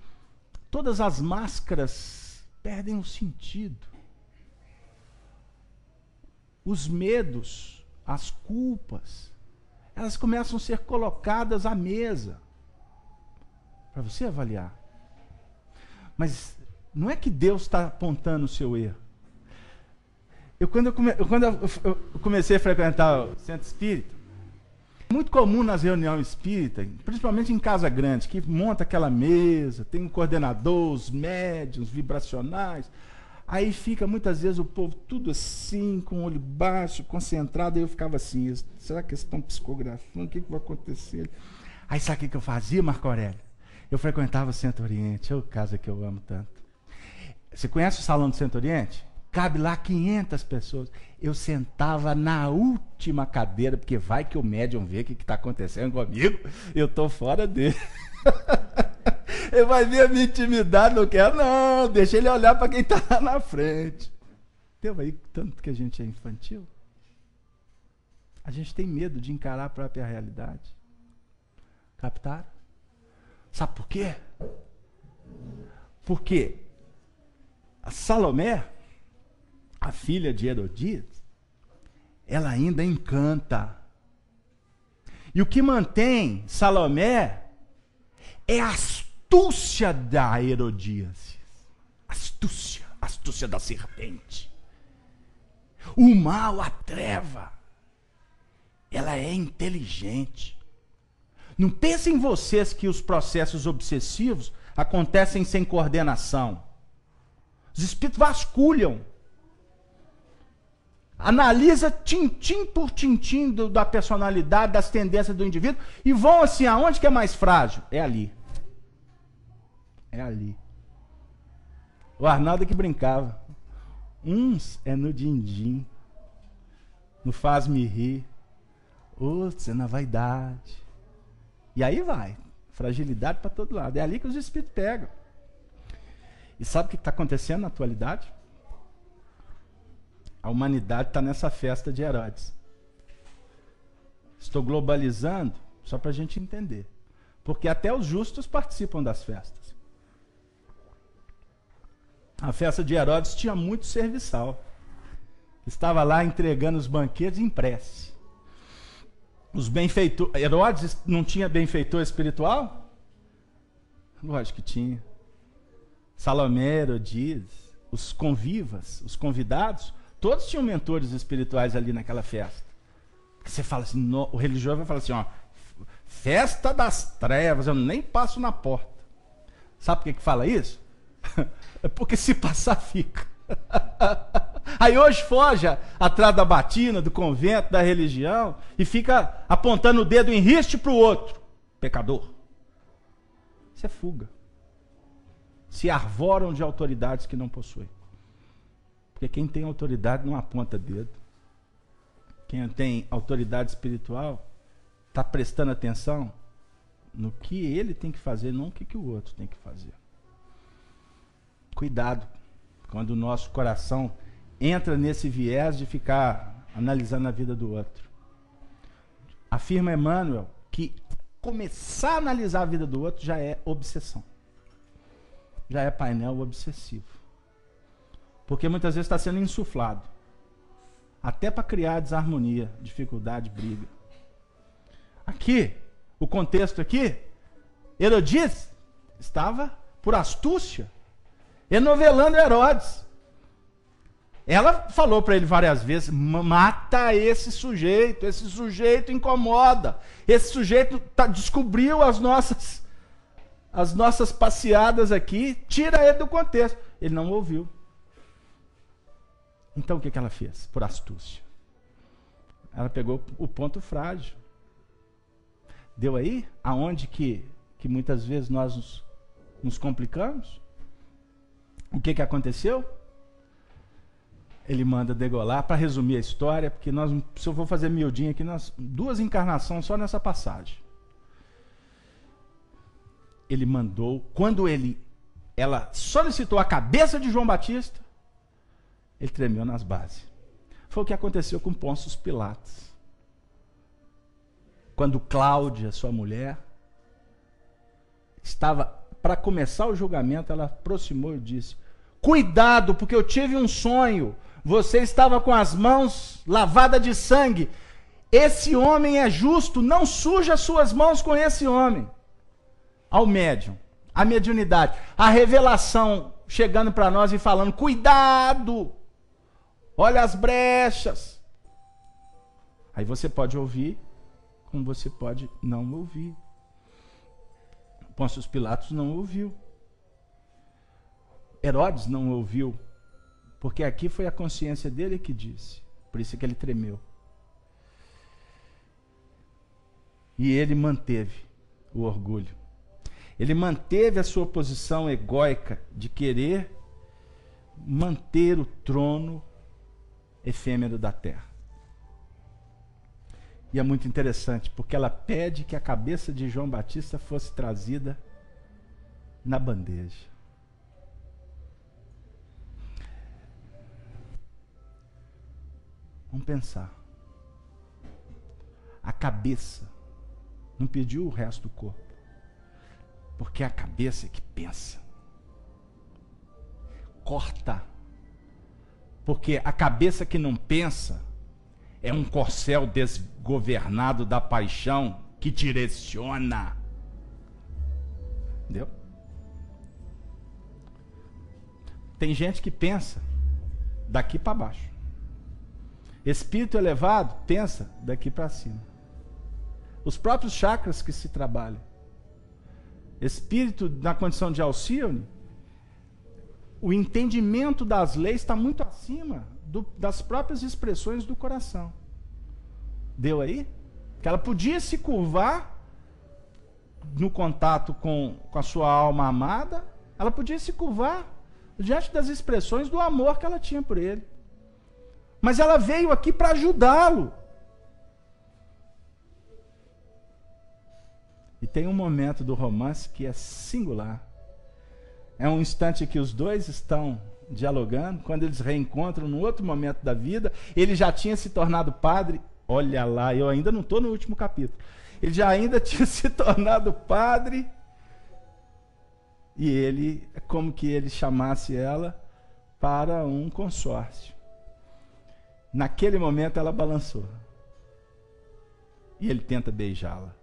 todas as máscaras perdem o sentido os medos, as culpas, elas começam a ser colocadas à mesa para você avaliar. Mas não é que Deus está apontando o seu erro. Eu, quando eu, come, eu, quando eu, eu comecei a frequentar o centro espírita, muito comum nas reuniões espíritas, principalmente em casa grande, que monta aquela mesa, tem um coordenador, os médios, vibracionais. Aí fica muitas vezes o povo tudo assim, com o olho baixo, concentrado, e eu ficava assim, será que eles estão psicografando? O que, que vai acontecer? Aí sabe o que, que eu fazia, Marco Aurélio? Eu frequentava o Centro Oriente, é o casa que eu amo tanto. Você conhece o Salão do Centro Oriente? Cabe lá 500 pessoas. Eu sentava na última cadeira, porque vai que o médium vê o que está acontecendo comigo, eu estou fora dele. ele vai ver a minha intimidade, não quer, não, deixa ele olhar para quem está lá na frente. Deu aí tanto que a gente é infantil? A gente tem medo de encarar a própria realidade. Captaram? Sabe por quê? Porque a Salomé a filha de Herodias, ela ainda encanta. E o que mantém Salomé é a astúcia da Herodias. Astúcia, astúcia da serpente. O mal, a treva, ela é inteligente. Não pensem vocês que os processos obsessivos acontecem sem coordenação. Os espíritos vasculham analisa tintim por tintim da personalidade, das tendências do indivíduo e vão assim, aonde que é mais frágil? É ali. É ali. O Arnaldo que brincava. Uns é no din-din, no faz-me rir, outros é na vaidade. E aí vai. Fragilidade para todo lado. É ali que os espíritos pegam. E sabe o que está acontecendo na atualidade? A humanidade está nessa festa de Herodes. Estou globalizando só para a gente entender. Porque até os justos participam das festas. A festa de Herodes tinha muito serviçal. Estava lá entregando os banquetes em prece. Os benfeitores. Herodes não tinha benfeitor espiritual? Lógico que tinha. Salomé, Herodias, os convivas, os convidados, Todos tinham mentores espirituais ali naquela festa. Você fala assim, no, o religioso vai falar assim, ó, festa das trevas, eu nem passo na porta. Sabe por que, que fala isso? é porque se passar fica. Aí hoje foge atrás da batina, do convento, da religião e fica apontando o dedo em riste para o outro. Pecador. Isso é fuga. Se arvoram de autoridades que não possuem. Porque quem tem autoridade não aponta dedo. Quem tem autoridade espiritual está prestando atenção no que ele tem que fazer, não o que, que o outro tem que fazer. Cuidado quando o nosso coração entra nesse viés de ficar analisando a vida do outro. Afirma Emmanuel que começar a analisar a vida do outro já é obsessão. Já é painel obsessivo. Porque muitas vezes está sendo insuflado. Até para criar desarmonia, dificuldade, briga. Aqui, o contexto aqui, Herodias estava, por astúcia, enovelando Herodes. Ela falou para ele várias vezes: mata esse sujeito, esse sujeito incomoda, esse sujeito tá, descobriu as nossas, as nossas passeadas aqui, tira ele do contexto. Ele não ouviu. Então o que, que ela fez? Por astúcia. Ela pegou o ponto frágil. Deu aí aonde que, que muitas vezes nós nos, nos complicamos? O que, que aconteceu? Ele manda degolar, para resumir a história, porque nós, se eu vou fazer miudinho aqui, nós, duas encarnações só nessa passagem. Ele mandou, quando ele, ela solicitou a cabeça de João Batista, ele tremeu nas bases. Foi o que aconteceu com Pôncio Pilatos. Quando Cláudia, sua mulher, estava para começar o julgamento, ela aproximou e disse: Cuidado, porque eu tive um sonho. Você estava com as mãos lavadas de sangue. Esse homem é justo, não suja suas mãos com esse homem. Ao médium, a mediunidade, a revelação chegando para nós e falando: cuidado, Olha as brechas. Aí você pode ouvir como você pode não ouvir. Pôncio Pilatos não ouviu. Herodes não ouviu. Porque aqui foi a consciência dele que disse. Por isso que ele tremeu. E ele manteve o orgulho. Ele manteve a sua posição egóica de querer manter o trono efêmero da terra. E é muito interessante, porque ela pede que a cabeça de João Batista fosse trazida na bandeja. Vamos pensar. A cabeça não pediu o resto do corpo. Porque é a cabeça que pensa. Corta. Porque a cabeça que não pensa é um corcel desgovernado da paixão que direciona. Entendeu? Tem gente que pensa daqui para baixo. Espírito elevado pensa daqui para cima. Os próprios chakras que se trabalham. Espírito na condição de Alcione, o entendimento das leis está muito acima do, das próprias expressões do coração. Deu aí? Que ela podia se curvar no contato com, com a sua alma amada, ela podia se curvar diante das expressões do amor que ela tinha por ele. Mas ela veio aqui para ajudá-lo. E tem um momento do romance que é singular. É um instante que os dois estão dialogando, quando eles reencontram no outro momento da vida, ele já tinha se tornado padre. Olha lá, eu ainda não estou no último capítulo. Ele já ainda tinha se tornado padre. E ele, é como que ele chamasse ela para um consórcio. Naquele momento ela balançou. E ele tenta beijá-la.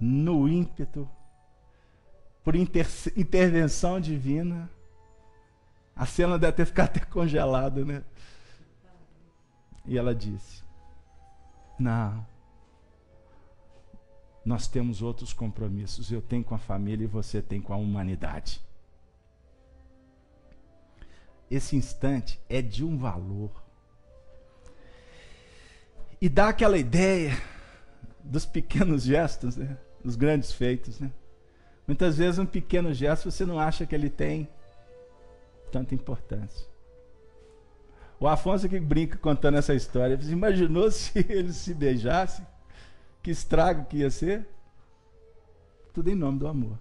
No ímpeto por inter intervenção divina. A cena deve ter ficado até congelada, né? E ela disse: Não, nós temos outros compromissos. Eu tenho com a família e você tem com a humanidade. Esse instante é de um valor. E dá aquela ideia dos pequenos gestos, né? Dos grandes feitos. Né? Muitas vezes um pequeno gesto você não acha que ele tem tanta importância. O Afonso que brinca contando essa história, você imaginou se eles se beijassem? Que estrago que ia ser? Tudo em nome do amor.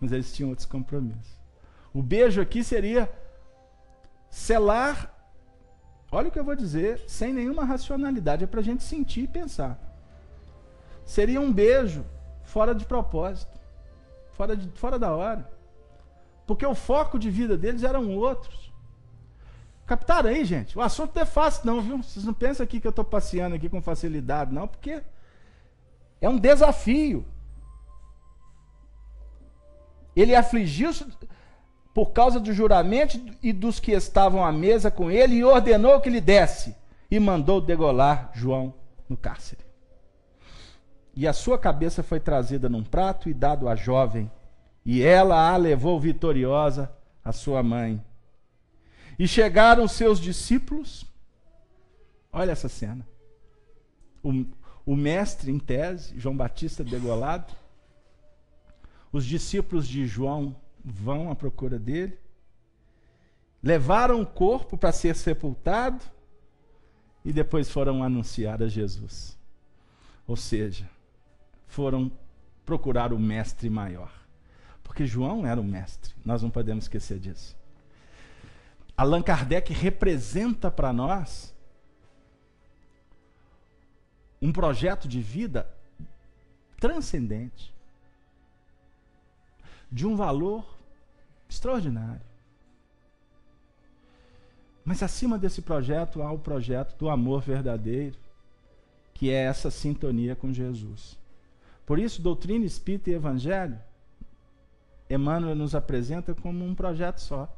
Mas eles tinham outros compromissos. O beijo aqui seria selar, olha o que eu vou dizer, sem nenhuma racionalidade, é para a gente sentir e pensar. Seria um beijo fora de propósito fora, de, fora da hora. Porque o foco de vida deles eram outros. Captaram aí, gente? O assunto não é fácil, não, viu? Vocês não pensam aqui que eu estou passeando aqui com facilidade, não, porque é um desafio. Ele afligiu-se por causa do juramento e dos que estavam à mesa com ele e ordenou que lhe desse e mandou degolar João no cárcere. E a sua cabeça foi trazida num prato e dado à jovem, e ela a levou vitoriosa à sua mãe. E chegaram seus discípulos. Olha essa cena. O, o mestre em tese, João Batista degolado. Os discípulos de João vão à procura dele. Levaram o corpo para ser sepultado e depois foram anunciar a Jesus. Ou seja, foram procurar o mestre maior. Porque João era o mestre, nós não podemos esquecer disso. Allan Kardec representa para nós um projeto de vida transcendente, de um valor extraordinário. Mas acima desse projeto há o projeto do amor verdadeiro, que é essa sintonia com Jesus. Por isso, doutrina espírita e evangelho, Emmanuel nos apresenta como um projeto só.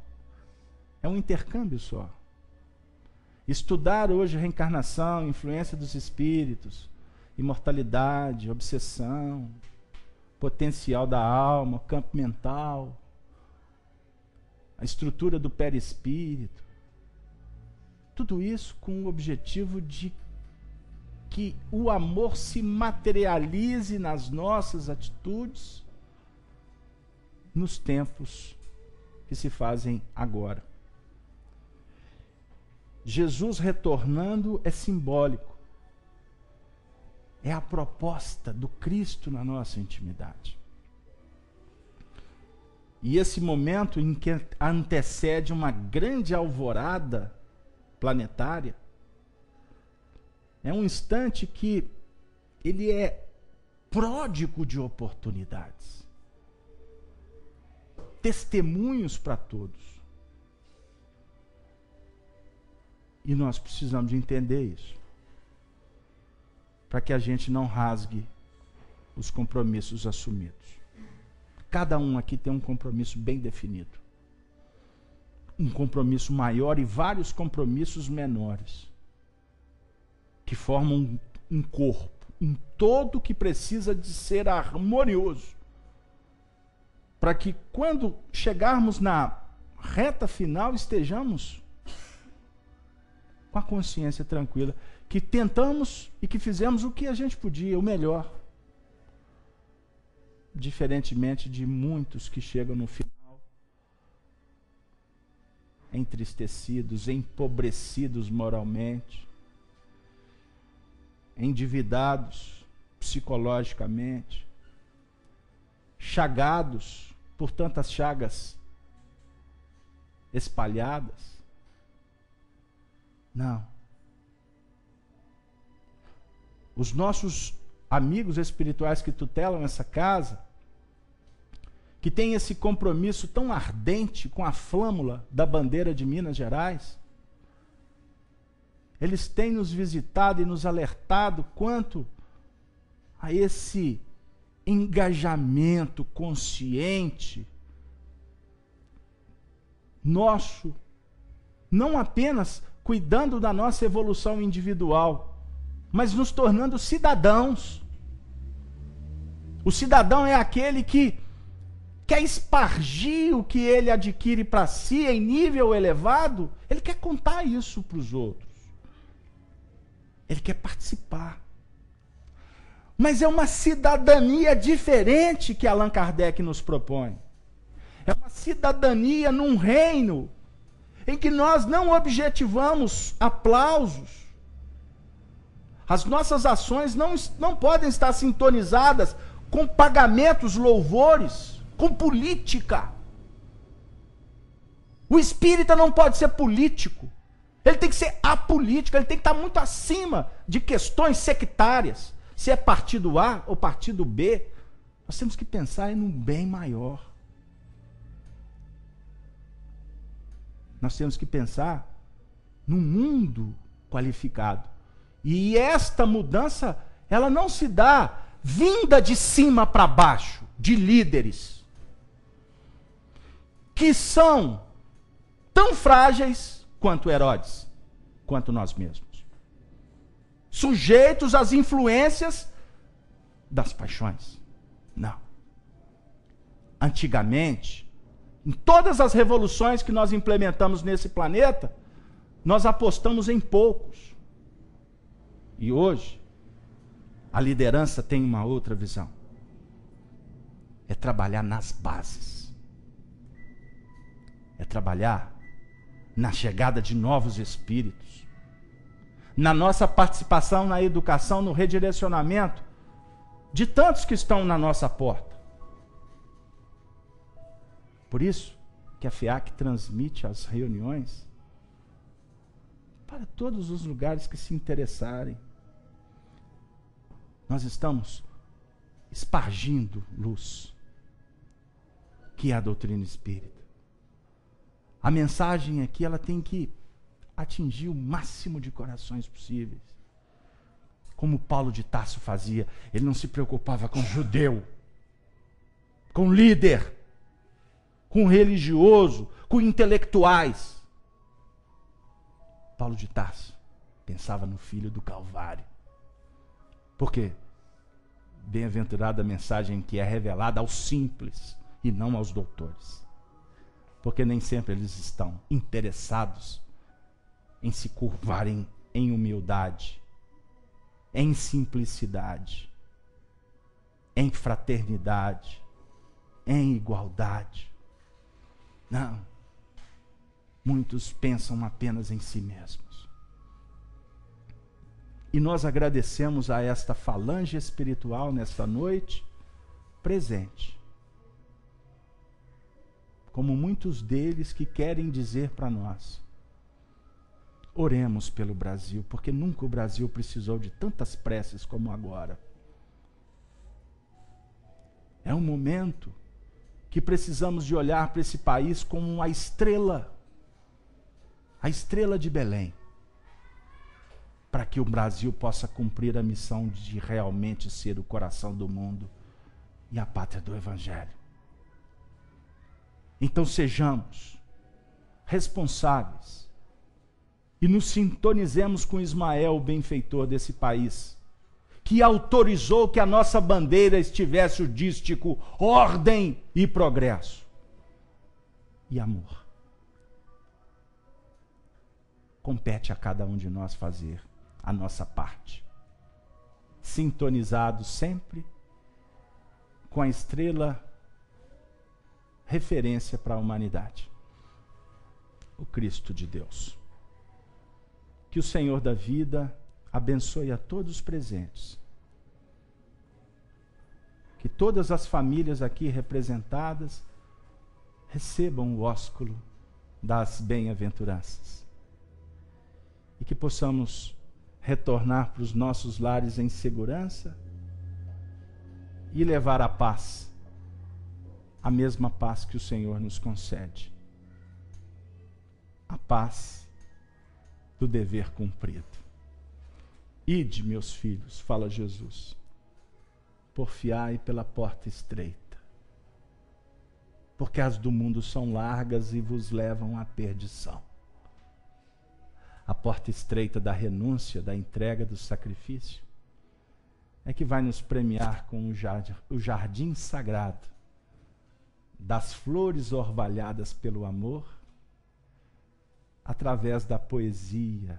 É um intercâmbio só. Estudar hoje reencarnação, influência dos espíritos, imortalidade, obsessão, potencial da alma, campo mental, a estrutura do perispírito. Tudo isso com o objetivo de que o amor se materialize nas nossas atitudes nos tempos que se fazem agora. Jesus retornando é simbólico. É a proposta do Cristo na nossa intimidade. E esse momento em que antecede uma grande alvorada planetária, é um instante que ele é pródigo de oportunidades. Testemunhos para todos. E nós precisamos de entender isso. Para que a gente não rasgue os compromissos assumidos. Cada um aqui tem um compromisso bem definido. Um compromisso maior e vários compromissos menores. Que formam um, um corpo, um todo que precisa de ser harmonioso. Para que quando chegarmos na reta final estejamos com a consciência tranquila, que tentamos e que fizemos o que a gente podia, o melhor. Diferentemente de muitos que chegam no final entristecidos, empobrecidos moralmente, endividados psicologicamente, chagados por tantas chagas espalhadas não. Os nossos amigos espirituais que tutelam essa casa, que têm esse compromisso tão ardente com a flâmula da bandeira de Minas Gerais, eles têm nos visitado e nos alertado quanto a esse engajamento consciente nosso, não apenas cuidando da nossa evolução individual, mas nos tornando cidadãos. O cidadão é aquele que quer espargir o que ele adquire para si em nível elevado, ele quer contar isso para os outros. Ele quer participar. Mas é uma cidadania diferente que Allan Kardec nos propõe. É uma cidadania num reino em que nós não objetivamos aplausos. As nossas ações não, não podem estar sintonizadas com pagamentos, louvores, com política. O espírita não pode ser político. Ele tem que ser apolítico, ele tem que estar muito acima de questões sectárias. Se é partido A ou partido B, nós temos que pensar em um bem maior. Nós temos que pensar no mundo qualificado. E esta mudança, ela não se dá vinda de cima para baixo, de líderes que são tão frágeis quanto Herodes, quanto nós mesmos. Sujeitos às influências das paixões. Não. Antigamente, em todas as revoluções que nós implementamos nesse planeta, nós apostamos em poucos. E hoje, a liderança tem uma outra visão. É trabalhar nas bases. É trabalhar na chegada de novos espíritos. Na nossa participação na educação, no redirecionamento de tantos que estão na nossa porta. Por isso que a FEAC transmite as reuniões para todos os lugares que se interessarem. Nós estamos espargindo luz, que é a doutrina espírita. A mensagem aqui ela tem que atingir o máximo de corações possíveis. Como Paulo de Tarso fazia, ele não se preocupava com judeu, com líder com religioso, com intelectuais. Paulo de Tarso pensava no filho do Calvário. Por quê? Bem-aventurada a mensagem que é revelada aos simples e não aos doutores. Porque nem sempre eles estão interessados em se curvarem em humildade, em simplicidade, em fraternidade, em igualdade. Não. Muitos pensam apenas em si mesmos. E nós agradecemos a esta falange espiritual nesta noite presente. Como muitos deles que querem dizer para nós: oremos pelo Brasil, porque nunca o Brasil precisou de tantas preces como agora. É um momento que precisamos de olhar para esse país como a estrela, a estrela de Belém, para que o Brasil possa cumprir a missão de realmente ser o coração do mundo e a pátria do Evangelho. Então sejamos responsáveis e nos sintonizemos com Ismael, o benfeitor desse país que autorizou que a nossa bandeira estivesse o dístico ordem e progresso e amor. Compete a cada um de nós fazer a nossa parte, sintonizado sempre com a estrela referência para a humanidade, o Cristo de Deus. Que o Senhor da vida abençoe a todos os presentes. Que todas as famílias aqui representadas recebam o ósculo das bem-aventuranças. E que possamos retornar para os nossos lares em segurança e levar a paz, a mesma paz que o Senhor nos concede. A paz do dever cumprido. Ide, meus filhos, fala Jesus, porfiai pela porta estreita, porque as do mundo são largas e vos levam à perdição. A porta estreita da renúncia, da entrega do sacrifício, é que vai nos premiar com o jardim, o jardim sagrado das flores orvalhadas pelo amor, através da poesia,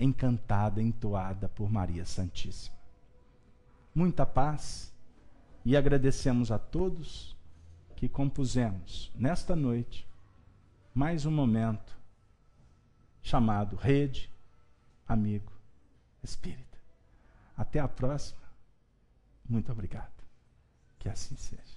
encantada, entoada por Maria Santíssima. Muita paz e agradecemos a todos que compusemos nesta noite mais um momento chamado Rede Amigo Espírita. Até a próxima. Muito obrigado. Que assim seja.